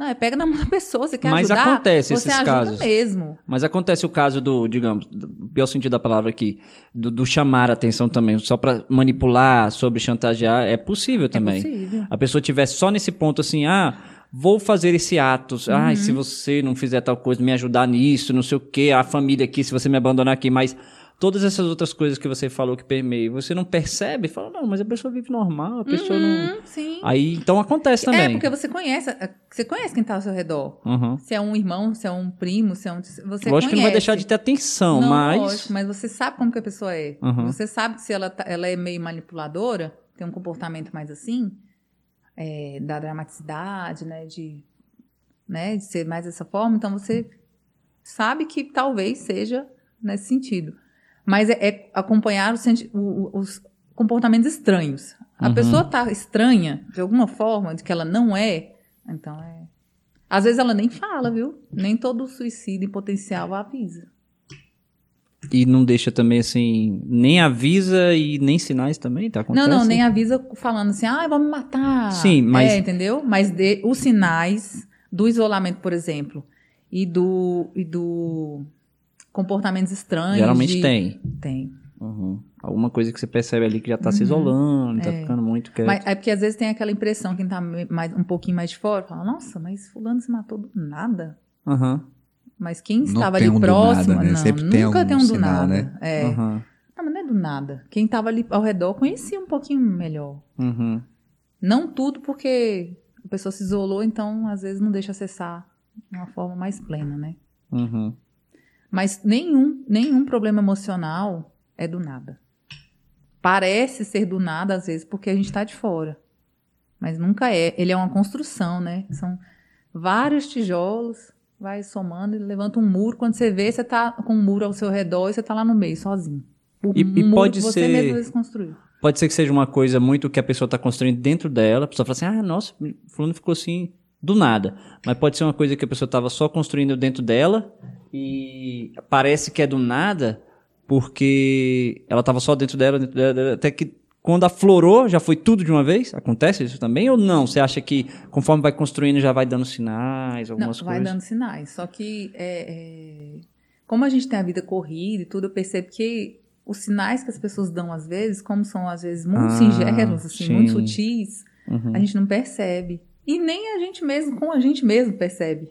Não, é pega na mão da pessoa, você quer Mas ajudar. acontece esses casos. mesmo. Mas acontece o caso do, digamos, do pior sentido da palavra aqui, do, do chamar a atenção também, só pra manipular, sobre chantagear, é possível também. É possível. A pessoa tivesse só nesse ponto assim, ah, vou fazer esse ato, Uhum. ai, se você não fizer tal coisa, me ajudar nisso, não sei o quê, a família aqui, se você me abandonar aqui, mas todas essas outras coisas que você falou que permeiam, você não percebe, fala, não, mas a pessoa vive normal, a pessoa não... Hum, sim. Aí, então acontece também. É, porque você conhece, você conhece quem tá ao seu redor. Uhum. Se é um irmão, se é um primo, se é um. Você Lógico conhece. que não vai deixar de ter atenção, Não, mas... lógico, mas você sabe como que a pessoa é. Uhum. Você sabe que se ela, tá- ela é meio manipuladora, tem um comportamento mais assim, é, da dramaticidade, né, de, né, de ser mais dessa forma, então você sabe que talvez seja nesse sentido. Mas é, é acompanhar os, o- os comportamentos estranhos. A Uhum. pessoa tá estranha, de alguma forma, de que ela não é, então é... Às vezes ela nem fala, viu? Nem todo suicídio em potencial avisa. E não deixa também assim, nem avisa e nem sinais também, tá Não, acontecendo? não, nem avisa falando assim, ah, me matar. Sim, mas- É, entendeu? Mas de, os sinais do isolamento, por exemplo, e do, e do comportamentos estranhos. Geralmente de- tem. Tem. Uhum. Alguma coisa que você percebe ali que já tá se isolando, tá É. ficando muito quieto. Mas é porque às vezes tem aquela impressão, quem tá mais, um pouquinho mais de fora, fala, nossa, mas fulano se matou do nada. Aham, Mas quem estava ali um próximo, nada, né? não, Sempre tem nunca tem um do sinal, nada. né? É. aham, Não, mas não é do nada. Quem estava ali ao redor conhecia um pouquinho melhor. uhum. Não tudo porque a pessoa se isolou, então às vezes não deixa acessar de uma forma mais plena, né? Uhum. Mas nenhum, nenhum problema emocional é do nada. Parece ser do nada às vezes porque a gente está de fora. Mas nunca é. Ele é uma construção, né? São vários tijolos, vai somando e levanta um muro. Quando você vê, você tá com um muro ao seu redor e você tá lá no meio, sozinho. O E- e pode que você ser- mesmo às vezes construiu. Pode ser que seja uma coisa muito que a pessoa tá construindo dentro dela, a pessoa fala assim, ah, nossa, fulano ficou assim do nada. Mas pode ser uma coisa que a pessoa tava só construindo dentro dela e parece que é do nada porque ela tava só dentro dela, dentro dela, até que quando aflorou, já foi tudo de uma vez? Acontece isso também ou não? Você acha que conforme vai construindo já vai dando sinais, Não, algumas vai coisas? dando sinais. Só que, é, é, como a gente tem a vida corrida e tudo, eu percebo que os sinais que as pessoas dão às vezes, como são às vezes muito Ah, singelos, assim, sim. muito sutis, Uhum. a gente não percebe. E nem a gente mesmo, com a gente mesmo, percebe.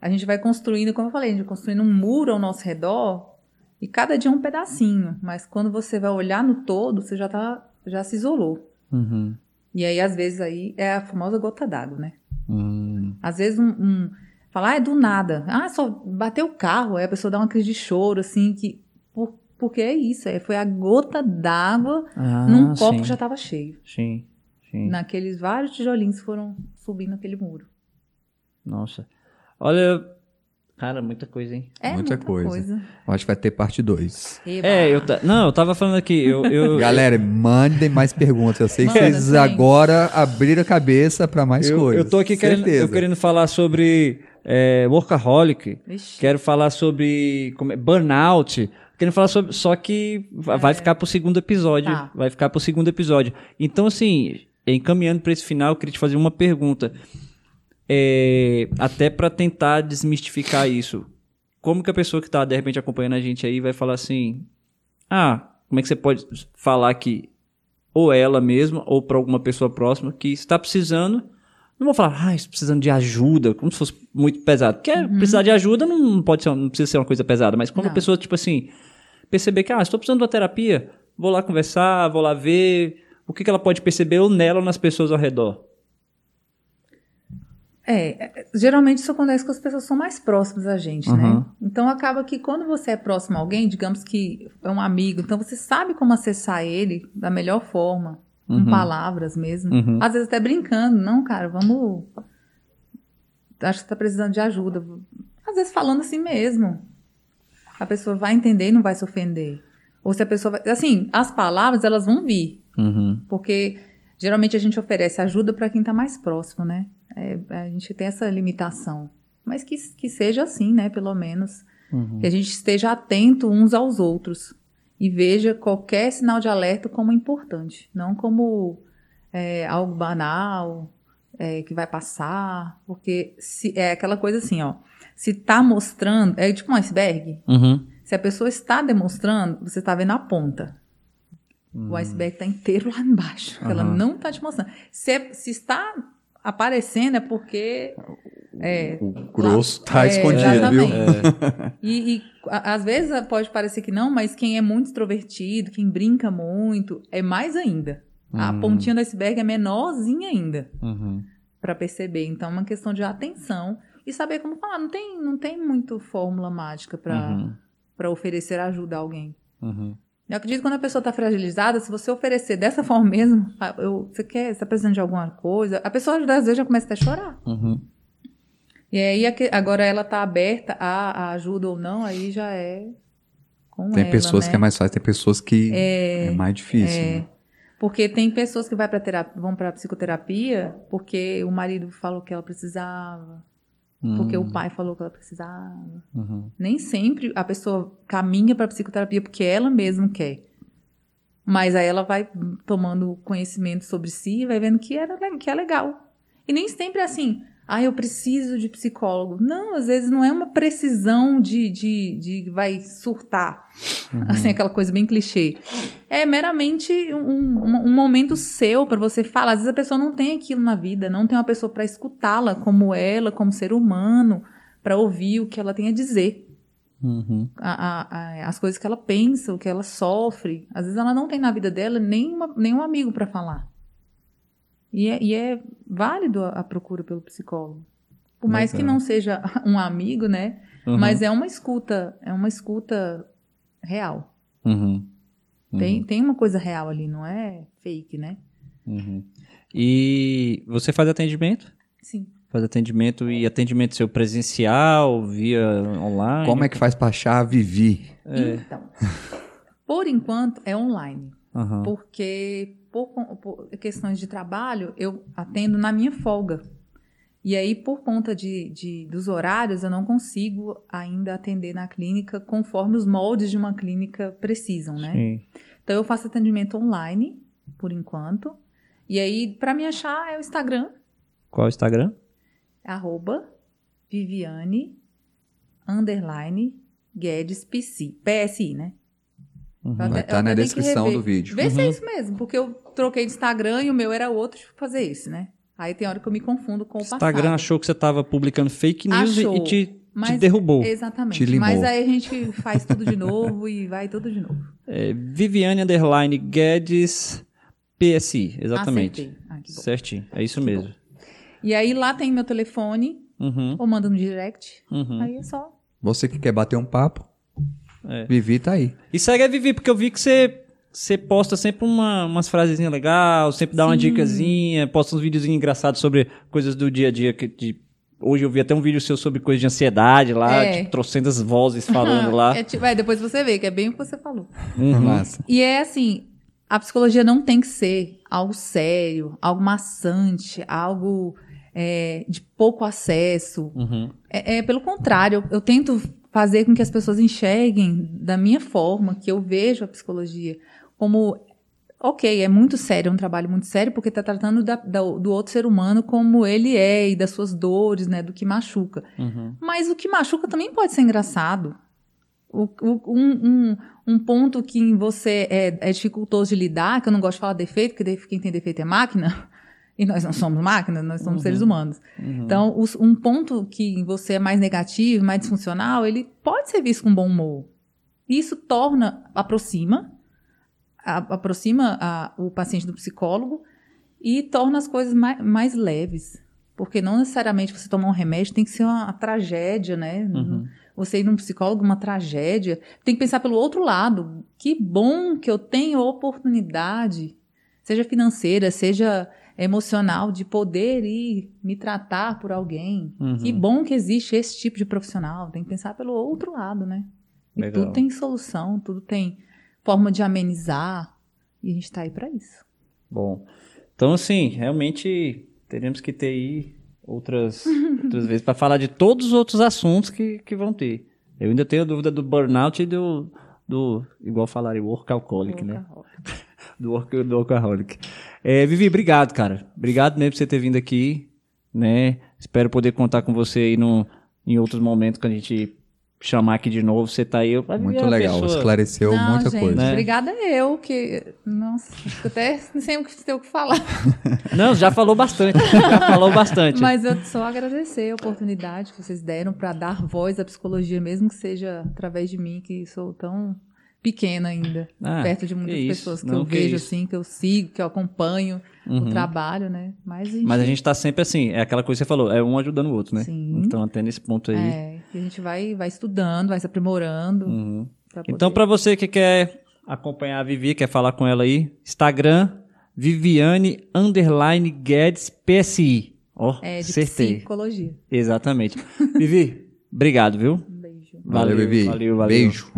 A gente vai construindo, como eu falei, a gente vai construindo um muro ao nosso redor e cada dia é um pedacinho. Mas quando você vai olhar no todo, você já, tá, já se isolou. Uhum. E aí, às vezes, aí é a famosa gota d'água, né? Hum. Às vezes, um, um falar, ah, é do nada. Ah, só bateu o carro. Aí a pessoa dá uma crise de choro, assim, que. Por, porque é isso, é, foi a gota d'água Ah, num copo sim. que já estava cheio. Sim, sim. Naqueles vários tijolinhos que foram subindo aquele muro. Nossa. Olha, cara, muita coisa, hein? É Muita muita, coisa. coisa. Eu acho que vai ter parte 2. Eba. É, eu ta... não, eu tava falando aqui, eu, eu, Galera, mandem mais perguntas. Eu sei que vocês sim. agora abriram a cabeça pra mais eu, coisas. eu tô aqui querendo, eu querendo falar sobre é, workaholic, Vixe. quero falar sobre como é, burnout, querendo falar sobre, só que va- vai ficar pro segundo episódio, Tá. vai ficar pro segundo episódio. Então, assim, encaminhando para esse final, eu queria te fazer uma pergunta, É, até para tentar desmistificar isso. Como que a pessoa que tá de repente acompanhando a gente aí vai falar assim, ah, como é que você pode falar que ou ela mesma ou para alguma pessoa próxima que está precisando não vou falar, ah, estou precisando de ajuda, como se fosse muito pesado. Porque precisar de ajuda não pode ser, não precisa ser uma coisa pesada, mas quando a Não. pessoa, tipo assim, perceber que, ah, estou precisando de uma terapia, vou lá conversar, vou lá ver o que, que ela pode perceber ou nela ou nas pessoas ao redor. É, é, geralmente isso acontece com as pessoas são mais próximas a gente, Uhum. né? Então acaba que quando você é próximo a alguém, digamos que é um amigo, então você sabe como acessar ele da melhor forma, com Uhum. palavras mesmo. Uhum. Às vezes até brincando, não, cara, vamos. Acho que você tá precisando de ajuda. Às vezes falando assim mesmo. A pessoa vai entender e não vai se ofender. Ou se a pessoa vai. Assim, as palavras elas vão vir. Uhum. Porque geralmente a gente oferece ajuda para quem está mais próximo, né? É, a gente tem essa limitação. Mas que, que seja assim, né? Pelo menos. Uhum. Que a gente esteja atento uns aos outros. E veja qualquer sinal de alerta como importante. Não como é, algo banal, é, que vai passar. Porque se, é aquela coisa assim, ó. Se tá mostrando. É tipo um iceberg. Uhum. Se a pessoa está demonstrando, você está vendo a ponta. O iceberg está inteiro lá embaixo. Ela Aham. não está te mostrando. Se, é- se está aparecendo é porque. É, O grosso tá é, escondido, viu? exatamente. e, e, a- às vezes pode parecer que não, mas quem é muito extrovertido, quem brinca muito, é mais ainda. A Hum. pontinha do iceberg é menorzinha ainda Uhum. para perceber. Então, é uma questão de atenção e saber como falar. Não tem, não tem muito fórmula mágica para Uhum. oferecer ajuda a alguém. Uhum. Eu acredito que quando a pessoa está fragilizada, se você oferecer dessa forma mesmo, eu, você quer, você tá precisando de alguma coisa, a pessoa às vezes já começa até a chorar. Uhum. E aí agora ela tá aberta a, a ajuda ou não, aí já é com Tem ela, pessoas né? que é mais fácil, tem pessoas que é, mais difícil. é. né? Porque tem pessoas que vai pra terapia, vão para psicoterapia porque o marido falou que ela precisava, porque o pai falou que ela precisava. Uhum. Nem sempre a pessoa caminha para psicoterapia porque ela mesma quer. Mas aí ela vai tomando conhecimento sobre si e vai vendo que, era, que é legal. E nem sempre é assim, ah, eu preciso de psicólogo. Não, às vezes não é uma precisão de, de, de vai surtar. Assim, aquela coisa bem clichê. É meramente um, um, um momento seu para você falar. Às vezes a pessoa não tem aquilo na vida, não tem uma pessoa para escutá-la como ela, como ser humano, para ouvir o que ela tem a dizer Uhum. a- a- a- as coisas que ela pensa, o que ela sofre. Às vezes ela não tem na vida dela nem, uma, nem um amigo para falar. E é, e é válido a, procura pelo psicólogo. Por mais que Legal. não seja um amigo, né? Uhum. Mas é uma escuta, é uma escuta real. Uhum. Tem, tem uma coisa real ali, não é fake, né? Uhum. E você faz atendimento? Sim. Faz atendimento e atendimento seu presencial, via online? Como é que faz pra achar a Vivi? É. Então, por enquanto é online. Porque por, por questões de trabalho eu atendo na minha folga. E aí, por conta de, de- dos horários, eu não consigo ainda atender na clínica conforme os moldes de uma clínica precisam, né? Sim. Então, eu faço atendimento online, por enquanto. E aí, para me achar, é o Instagram, Qual é o Instagram? arroba Viviane, underline, Guedes, PC, PSI, né? Uhum. Eu Vai até- estar eu na até descrição do vídeo. Vê se Uhum. é isso mesmo, porque eu troquei de Instagram e o meu era outro, deixa eu fazer esse, né? Aí tem hora que eu me confundo com o passado. Instagram achou que você tava publicando fake news e- Achou, e te, te Mas- derrubou. Exatamente. Te limou. Mas aí a gente faz tudo de novo e vai tudo de novo. É, Viviane Underline Guedes PSI, exatamente. Ah, que bom. Certinho, é isso mesmo. E aí lá tem meu telefone, Uhum, ou manda no direct. uhum. Aí é só. Você que quer bater um papo, É. Vivi tá aí. E segue a Vivi, porque eu vi que você, você posta sempre uma, umas frasezinhas legais, sempre dá uma Sim. dicasinha, posta uns videozinhos engraçados sobre coisas do dia a dia. Que, de- hoje eu vi até um vídeo seu sobre coisas de ansiedade lá, É. tipo, trocentas vozes falando lá. É, tipo, é, depois você vê, que é bem o que você falou. Uhum. Massa. E é assim, a psicologia não tem que ser algo sério, algo maçante, algo é, de pouco acesso. Uhum. É, é pelo contrário, eu, eu tento fazer com que as pessoas enxerguem da minha forma, que eu vejo a psicologia como, ok, é muito sério, é um trabalho muito sério, porque está tratando da- da- do outro ser humano como ele é e das suas dores, né, do que machuca. Uhum. Mas o que machuca também pode ser engraçado. O- o- um, um- um ponto que em você é, é dificultoso de lidar, que eu não gosto de falar defeito, porque quem tem defeito é máquina, e nós não somos máquinas, nós somos Uhum. seres humanos. Uhum. Então, os- um ponto que em você é mais negativo, mais disfuncional, ele pode ser visto com bom humor. Isso torna, aproxima, a- aproxima a- o paciente do psicólogo e torna as coisas mais, mais leves. Porque não necessariamente você tomar um remédio tem que ser uma, tragédia, né? Uhum. Você ir num psicólogo, uma tragédia. Tem que pensar pelo outro lado. Que bom que eu tenho a oportunidade, seja financeira, seja emocional, de poder ir me tratar por alguém. Uhum. Que bom que existe esse tipo de profissional. Tem que pensar pelo outro lado, né? E Legal. tudo tem solução, tudo tem forma de amenizar. E a gente tá aí pra isso. Bom, então assim, realmente teremos que ter aí outras, outras vezes para falar de todos os outros assuntos que, que vão ter. Eu ainda tenho dúvida do burnout e do, do igual falaram, workaholic, né? Do, work, do workaholic. É, Vivi, obrigado, cara. Obrigado mesmo por você ter vindo aqui, né? Espero poder contar com você aí no, em outros momentos que a gente chamar aqui de novo. Você tá aí. eu- Muito legal. pessoa- Esclareceu Não, muita gente, coisa. Né? Obrigada eu, que. Nossa, até sem o que ter o que falar. Não, já falou bastante. já falou bastante. Mas eu só agradecer a oportunidade que vocês deram para dar voz à psicologia, mesmo que seja através de mim, que sou tão pequena ainda, Ah, perto de muitas que pessoas que não, eu que vejo isso. assim, que eu sigo, que eu acompanho Uhum. o trabalho, né? Mas a gente, Mas a gente tá sempre assim, é aquela coisa que você falou, é um ajudando o outro, né? Sim. Então, até nesse ponto aí. é, que a gente vai, vai estudando, vai se aprimorando. Uhum. pra Então, poder- pra você que quer acompanhar a Vivi, quer falar com ela aí, Instagram, Viviane underline Guedes PSI. Ó, é, de acertei. psicologia. Exatamente. Vivi, obrigado, viu? Um beijo. Valeu, Vivi. Valeu, valeu. Beijo.